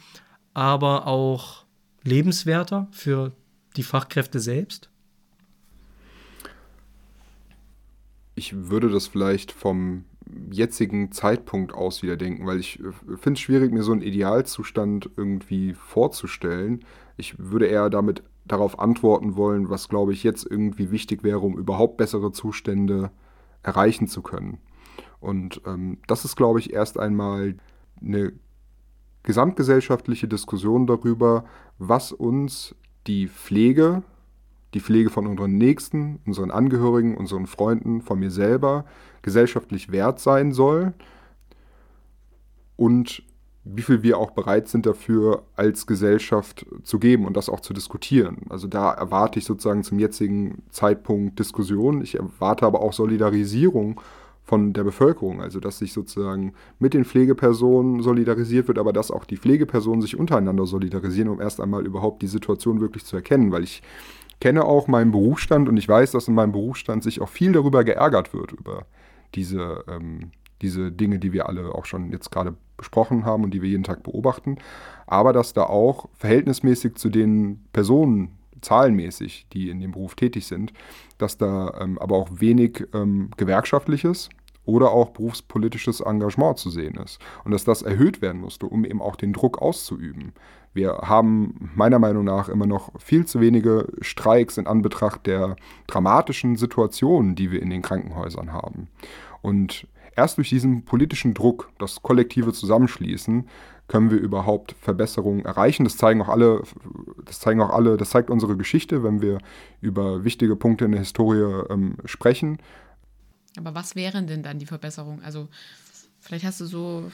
aber auch lebenswerter für die Fachkräfte selbst? Ich würde das vielleicht vom jetzigen Zeitpunkt aus wieder denken, weil ich äh, finde es schwierig, mir so einen Idealzustand irgendwie vorzustellen. Ich würde eher damit darauf antworten wollen, was, glaube ich, jetzt irgendwie wichtig wäre, um überhaupt bessere Zustände erreichen zu können. Und ähm, das ist, glaube ich, erst einmal eine gesamtgesellschaftliche Diskussion darüber, was uns die Pflege, die Pflege von unseren Nächsten, unseren Angehörigen, unseren Freunden, von mir selber, gesellschaftlich wert sein soll und wie viel wir auch bereit sind dafür als Gesellschaft zu geben und das auch zu diskutieren. Also da erwarte ich sozusagen zum jetzigen Zeitpunkt Diskussion. Ich erwarte aber auch Solidarisierung von der Bevölkerung, also dass sich sozusagen mit den Pflegepersonen solidarisiert wird, aber dass auch die Pflegepersonen sich untereinander solidarisieren, um erst einmal überhaupt die Situation wirklich zu erkennen, weil ich kenne auch meinen Berufsstand und ich weiß, dass in meinem Berufsstand sich auch viel darüber geärgert wird, über diese, ähm, diese Dinge, die wir alle auch schon jetzt gerade besprochen haben und die wir jeden Tag beobachten, aber dass da auch verhältnismäßig zu den Personen, zahlenmäßig, die in dem Beruf tätig sind, dass da ähm, aber auch wenig ähm, gewerkschaftliches oder auch berufspolitisches Engagement zu sehen ist und dass das erhöht werden musste, um eben auch den Druck auszuüben. Wir haben meiner Meinung nach immer noch viel zu wenige Streiks in Anbetracht der dramatischen Situationen, die wir in den Krankenhäusern haben. Und erst durch diesen politischen Druck, das kollektive Zusammenschließen, können wir überhaupt Verbesserungen erreichen. Das zeigen auch alle, das zeigen auch alle, das zeigt unsere Geschichte, wenn wir über wichtige Punkte in der Historie ähm, sprechen. Aber was wären denn dann die Verbesserungen? Also vielleicht hast du so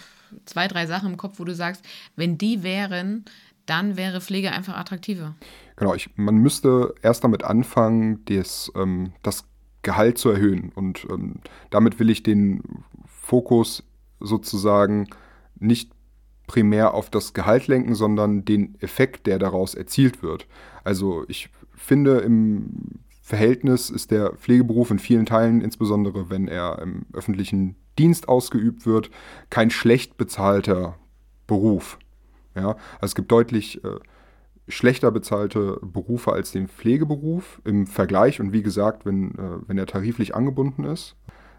zwei, drei Sachen im Kopf, wo du sagst, wenn die wären, dann wäre Pflege einfach attraktiver. Genau, ich, man müsste erst damit anfangen, des, ähm, das Gehalt zu erhöhen. Und ähm, damit will ich den Fokus sozusagen nicht primär auf das Gehalt lenken, sondern den Effekt, der daraus erzielt wird. Also ich finde im Verhältnis ist der Pflegeberuf in vielen Teilen, insbesondere wenn er im öffentlichen Dienst ausgeübt wird, kein schlecht bezahlter Beruf. Ja, also es gibt deutlich äh, schlechter bezahlte Berufe als den Pflegeberuf im Vergleich. Und wie gesagt, wenn, äh, wenn er tariflich angebunden ist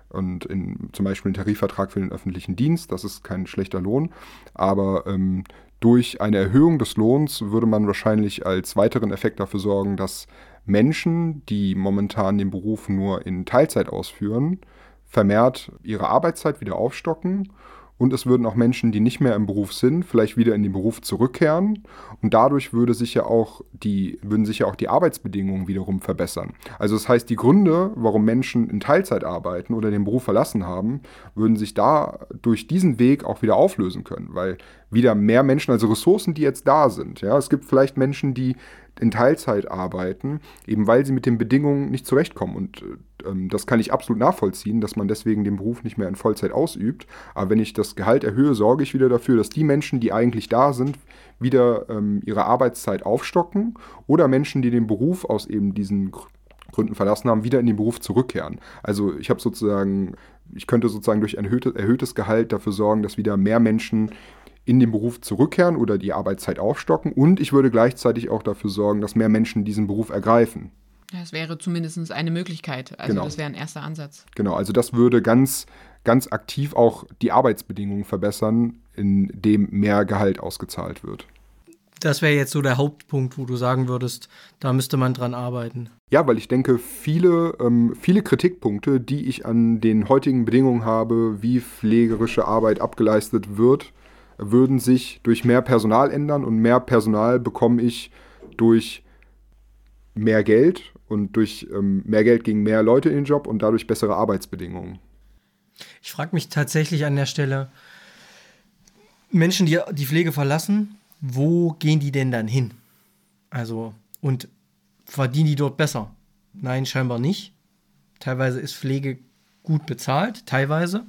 und in, zum Beispiel ein Tarifvertrag für den öffentlichen Dienst, das ist kein schlechter Lohn, aber ähm, durch eine Erhöhung des Lohns würde man wahrscheinlich als weiteren Effekt dafür sorgen, dass Menschen, die momentan den Beruf nur in Teilzeit ausführen, vermehrt ihre Arbeitszeit wieder aufstocken und es würden auch Menschen, die nicht mehr im Beruf sind, vielleicht wieder in den Beruf zurückkehren und dadurch würde sich ja auch die, würden sich ja auch die Arbeitsbedingungen wiederum verbessern. Also das heißt, die Gründe, warum Menschen in Teilzeit arbeiten oder den Beruf verlassen haben, würden sich da durch diesen Weg auch wieder auflösen können, weil wieder mehr Menschen, also Ressourcen, die jetzt da sind. Ja, es gibt vielleicht Menschen, die in Teilzeit arbeiten, eben weil sie mit den Bedingungen nicht zurechtkommen. Und ähm, das kann ich absolut nachvollziehen, dass man deswegen den Beruf nicht mehr in Vollzeit ausübt. Aber wenn ich das Gehalt erhöhe, sorge ich wieder dafür, dass die Menschen, die eigentlich da sind, wieder ähm, ihre Arbeitszeit aufstocken oder Menschen, die den Beruf aus eben diesen Gründen verlassen haben, wieder in den Beruf zurückkehren. Also ich habe sozusagen, ich könnte sozusagen durch ein erhöhtes Gehalt dafür sorgen, dass wieder mehr Menschen in den Beruf zurückkehren oder die Arbeitszeit aufstocken. Und ich würde gleichzeitig auch dafür sorgen, dass mehr Menschen diesen Beruf ergreifen. Das wäre zumindest eine Möglichkeit. Also genau. das wäre ein erster Ansatz. Genau, also das würde ganz, ganz aktiv auch die Arbeitsbedingungen verbessern, indem mehr Gehalt ausgezahlt wird. Das wäre jetzt so der Hauptpunkt, wo du sagen würdest, da müsste man dran arbeiten. Ja, weil ich denke, viele, ähm, viele Kritikpunkte, die ich an den heutigen Bedingungen habe, wie pflegerische Arbeit abgeleistet wird, würden sich durch mehr Personal ändern und mehr Personal bekomme ich durch mehr Geld und durch ähm, mehr Geld gegen mehr Leute in den Job und dadurch bessere Arbeitsbedingungen. Ich frage mich tatsächlich an der Stelle, Menschen, die die Pflege verlassen, wo gehen die denn dann hin? Also, und verdienen die dort besser? Nein, scheinbar nicht. Teilweise ist Pflege gut bezahlt, teilweise.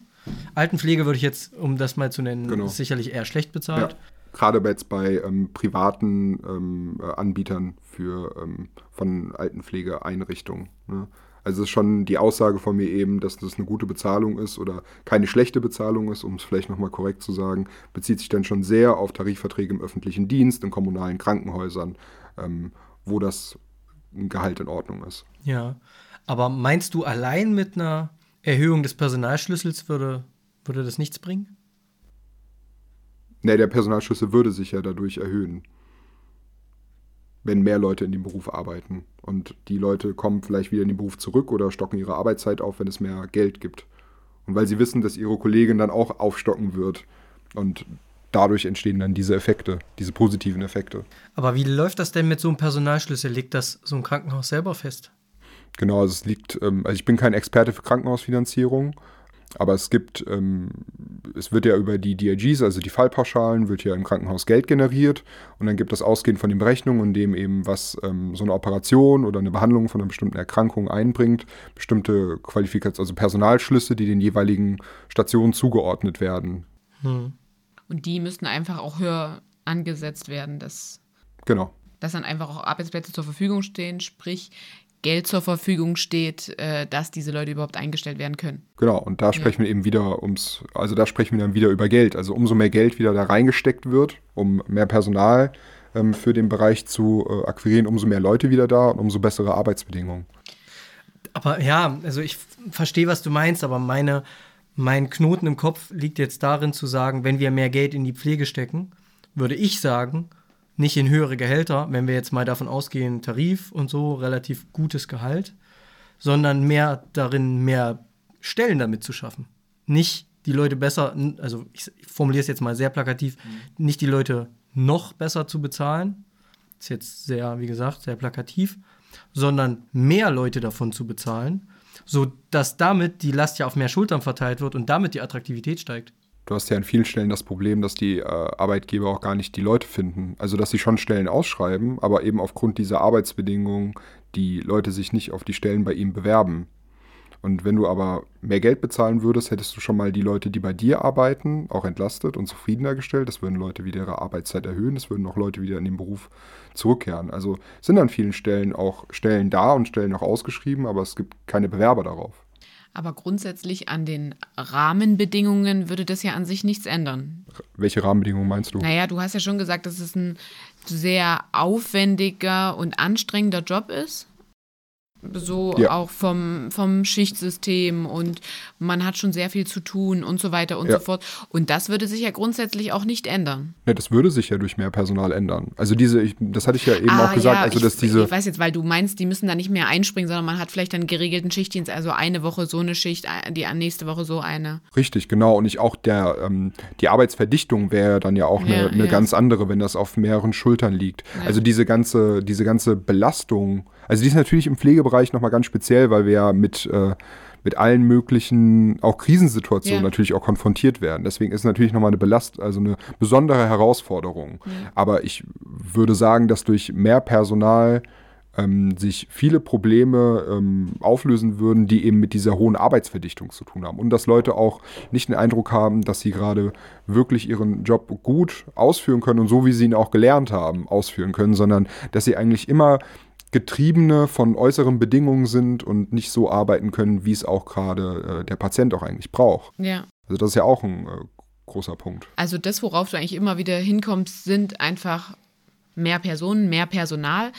Altenpflege würde ich jetzt, um das mal zu nennen, genau. sicherlich eher schlecht bezahlt. Ja. Gerade jetzt bei ähm, privaten ähm, äh, Anbietern für, ähm, von Altenpflegeeinrichtungen. Ne? Also es ist schon die Aussage von mir eben, dass das eine gute Bezahlung ist oder keine schlechte Bezahlung ist, um es vielleicht nochmal korrekt zu sagen, bezieht sich dann schon sehr auf Tarifverträge im öffentlichen Dienst, in kommunalen Krankenhäusern, ähm, wo das Gehalt in Ordnung ist. Ja, aber meinst du allein mit einer Erhöhung des Personalschlüssels würde, würde das nichts bringen? Nee, der Personalschlüssel würde sich ja dadurch erhöhen, wenn mehr Leute in dem Beruf arbeiten. Und die Leute kommen vielleicht wieder in den Beruf zurück oder stocken ihre Arbeitszeit auf, wenn es mehr Geld gibt. Und weil sie wissen, dass ihre Kollegin dann auch aufstocken wird. Und dadurch entstehen dann diese Effekte, diese positiven Effekte. Aber wie läuft das denn mit so einem Personalschlüssel? Legt das so ein Krankenhaus selber fest? Genau, also es liegt, ähm, also ich bin kein Experte für Krankenhausfinanzierung, aber es gibt, ähm, es wird ja über die DRGs, also die Fallpauschalen, wird ja im Krankenhaus Geld generiert und dann gibt es ausgehend von den Berechnungen, in dem eben was ähm, so eine Operation oder eine Behandlung von einer bestimmten Erkrankung einbringt, bestimmte Qualifikationen, also Personalschlüsse, die den jeweiligen Stationen zugeordnet werden. Hm. Und die müssten einfach auch höher angesetzt werden, dass, genau. dass dann einfach auch Arbeitsplätze zur Verfügung stehen, sprich Geld zur Verfügung steht, äh, dass diese Leute überhaupt eingestellt werden können. Genau, und da sprechen ja. wir eben wieder ums, also da sprechen wir dann wieder über Geld. Also umso mehr Geld wieder da reingesteckt wird, um mehr Personal ähm, für den Bereich zu äh, akquirieren, umso mehr Leute wieder da und umso bessere Arbeitsbedingungen. Aber ja, also ich verstehe, was du meinst, aber meine, mein Knoten im Kopf liegt jetzt darin zu sagen, wenn wir mehr Geld in die Pflege stecken, würde ich sagen, nicht in höhere Gehälter, wenn wir jetzt mal davon ausgehen, Tarif und so, relativ gutes Gehalt, sondern mehr darin, mehr Stellen damit zu schaffen. Nicht die Leute besser, also ich formuliere es jetzt mal sehr plakativ, mhm. nicht die Leute noch besser zu bezahlen, ist jetzt sehr, wie gesagt, sehr plakativ, sondern mehr Leute davon zu bezahlen, sodass damit die Last ja auf mehr Schultern verteilt wird und damit die Attraktivität steigt du hast ja an vielen Stellen das Problem, dass die äh, Arbeitgeber auch gar nicht die Leute finden. Also dass sie schon Stellen ausschreiben, aber eben aufgrund dieser Arbeitsbedingungen die Leute sich nicht auf die Stellen bei ihm bewerben. Und wenn du aber mehr Geld bezahlen würdest, hättest du schon mal die Leute, die bei dir arbeiten, auch entlastet und zufriedener gestellt. Das würden Leute wieder ihre Arbeitszeit erhöhen. Das würden auch Leute wieder in den Beruf zurückkehren. Also sind an vielen Stellen auch Stellen da und Stellen auch ausgeschrieben, aber es gibt keine Bewerber darauf. Aber grundsätzlich an den Rahmenbedingungen würde das ja an sich nichts ändern. Welche Rahmenbedingungen meinst du? Naja, du hast ja schon gesagt, dass es ein sehr aufwendiger und anstrengender Job ist so ja. auch vom, vom Schichtsystem und man hat schon sehr viel zu tun und so weiter und ja. so fort. Und das würde sich ja grundsätzlich auch nicht ändern. Ja, das würde sich ja durch mehr Personal ändern. Also diese, ich, das hatte ich ja eben ah, auch gesagt, ja, also dass ich, diese. Ich weiß jetzt, weil du meinst, die müssen da nicht mehr einspringen, sondern man hat vielleicht einen geregelten Schichtdienst, also eine Woche so eine Schicht, die nächste Woche so eine. Richtig, genau. Und ich auch der, ähm, die Arbeitsverdichtung wäre dann ja auch eine, eine ganz andere, wenn das auf mehreren Schultern liegt. Also diese ganze, diese ganze Belastung also die ist natürlich im Pflegebereich nochmal ganz speziell, weil wir ja mit, äh, mit allen möglichen, auch Krisensituationen ja. natürlich auch konfrontiert werden. Deswegen ist es natürlich nochmal eine Belast, also eine besondere Herausforderung. Ja. Aber ich würde sagen, dass durch mehr Personal ähm, sich viele Probleme ähm, auflösen würden, die eben mit dieser hohen Arbeitsverdichtung zu tun haben. Und dass Leute auch nicht den Eindruck haben, dass sie gerade wirklich ihren Job gut ausführen können und so, wie sie ihn auch gelernt haben, ausführen können, sondern dass sie eigentlich immer Getriebene von äußeren Bedingungen sind und nicht so arbeiten können, wie es auch gerade äh, der Patient auch eigentlich braucht. Ja. Also das ist ja auch ein äh, großer Punkt. Also das, worauf du eigentlich immer wieder hinkommst, sind einfach mehr Personen, mehr Personal.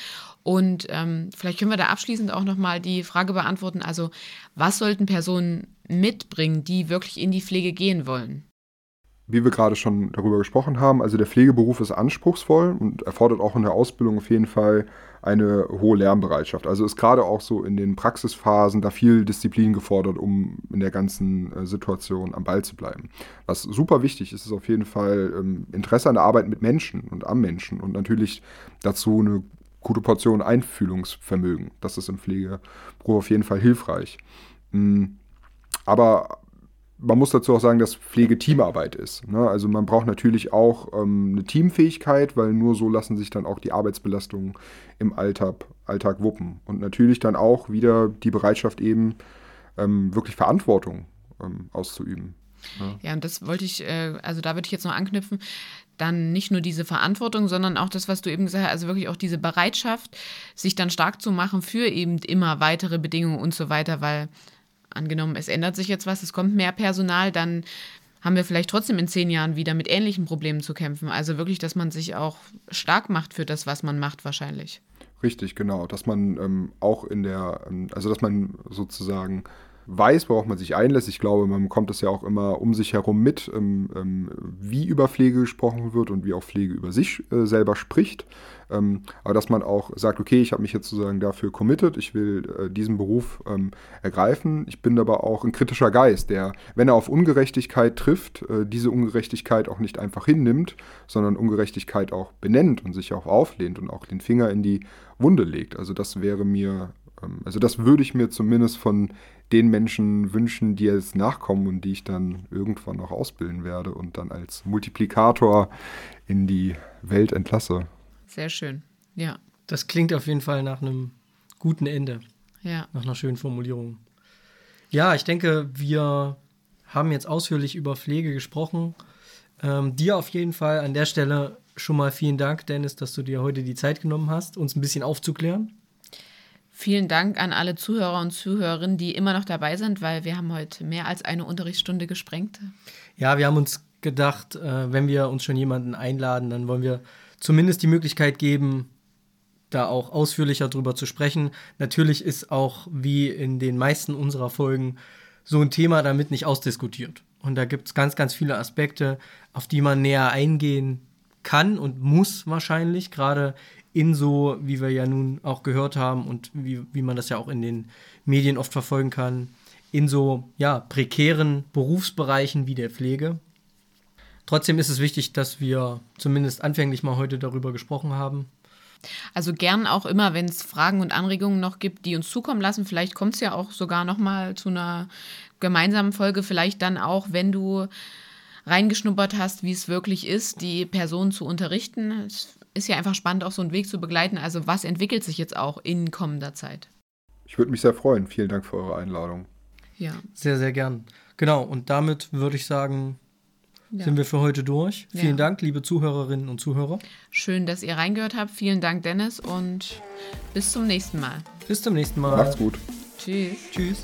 Und ähm, vielleicht können wir da abschließend auch nochmal die Frage beantworten, also was sollten Personen mitbringen, die wirklich in die Pflege gehen wollen? Wie wir gerade schon darüber gesprochen haben, also der Pflegeberuf ist anspruchsvoll und erfordert auch in der Ausbildung auf jeden Fall eine hohe Lernbereitschaft. Also ist gerade auch so in den Praxisphasen da viel Disziplin gefordert, um in der ganzen äh, Situation am Ball zu bleiben. Was super wichtig ist, ist auf jeden Fall ähm, Interesse an der Arbeit mit Menschen und am Menschen und natürlich dazu eine gute Portion Einfühlungsvermögen. Das ist im Pflegeberuf auf jeden Fall hilfreich. Mhm. Aber man muss dazu auch sagen, dass Pflege Teamarbeit ist. Ne? Also man braucht natürlich auch ähm, eine Teamfähigkeit, weil nur so lassen sich dann auch die Arbeitsbelastungen im Alltag, Alltag wuppen. Und natürlich dann auch wieder die Bereitschaft eben ähm, wirklich Verantwortung ähm, auszuüben. Ne? Ja, und das wollte ich, äh, also da würde ich jetzt noch anknüpfen, dann nicht nur diese Verantwortung, sondern auch das, was du eben gesagt hast, also wirklich auch diese Bereitschaft, sich dann stark zu machen für eben immer weitere Bedingungen und so weiter, weil angenommen, es ändert sich jetzt was, es kommt mehr Personal, dann haben wir vielleicht trotzdem in zehn Jahren wieder mit ähnlichen Problemen zu kämpfen. Also wirklich, dass man sich auch stark macht für das, was man macht, wahrscheinlich. Richtig, genau. Dass man ähm, auch in der, ähm, also dass man sozusagen weiß, worauf man sich einlässt. Ich glaube, man bekommt es ja auch immer um sich herum mit, ähm, ähm, wie über Pflege gesprochen wird und wie auch Pflege über sich äh, selber spricht. Ähm, aber dass man auch sagt, okay, ich habe mich jetzt sozusagen dafür committed, ich will äh, diesen Beruf ähm, ergreifen. Ich bin aber auch ein kritischer Geist, der, wenn er auf Ungerechtigkeit trifft, äh, diese Ungerechtigkeit auch nicht einfach hinnimmt, sondern Ungerechtigkeit auch benennt und sich auch auflehnt und auch den Finger in die Wunde legt. Also das wäre mir ähm, also das würde ich mir zumindest von den Menschen wünschen, die jetzt nachkommen und die ich dann irgendwann auch ausbilden werde und dann als Multiplikator in die Welt entlasse. Sehr schön, ja. Das klingt auf jeden Fall nach einem guten Ende. Ja. Nach einer schönen Formulierung. Ja, ich denke, wir haben jetzt ausführlich über Pflege gesprochen. Ähm, dir auf jeden Fall an der Stelle schon mal vielen Dank, Dennis, dass du dir heute die Zeit genommen hast, uns ein bisschen aufzuklären. Vielen Dank an alle Zuhörer und Zuhörerinnen, die immer noch dabei sind, weil wir haben heute mehr als eine Unterrichtsstunde gesprengt. Ja, wir haben uns gedacht, äh, wenn wir uns schon jemanden einladen, dann wollen wir zumindest die Möglichkeit geben, da auch ausführlicher drüber zu sprechen. Natürlich ist auch wie in den meisten unserer Folgen so ein Thema damit nicht ausdiskutiert. Und da gibt es ganz, ganz viele Aspekte, auf die man näher eingehen kann und muss wahrscheinlich, gerade in so, wie wir ja nun auch gehört haben und wie, wie man das ja auch in den Medien oft verfolgen kann, in so ja, prekären Berufsbereichen wie der Pflege. Trotzdem ist es wichtig, dass wir zumindest anfänglich mal heute darüber gesprochen haben. Also gern auch immer, wenn es Fragen und Anregungen noch gibt, die uns zukommen lassen. Vielleicht kommt es ja auch sogar noch mal zu einer gemeinsamen Folge. Vielleicht dann auch, wenn du reingeschnuppert hast, wie es wirklich ist, die Person zu unterrichten. Es ist ja einfach spannend, auch so einen Weg zu begleiten. Also was entwickelt sich jetzt auch in kommender Zeit? Ich würde mich sehr freuen. Vielen Dank für eure Einladung. Ja. Sehr, sehr gern. Genau, und damit würde ich sagen, ja. sind wir für heute durch. Ja. Vielen Dank, liebe Zuhörerinnen und Zuhörer. Schön, dass ihr reingehört habt. Vielen Dank, Dennis, und bis zum nächsten Mal. Bis zum nächsten Mal. Macht's gut. Tschüss. Tschüss.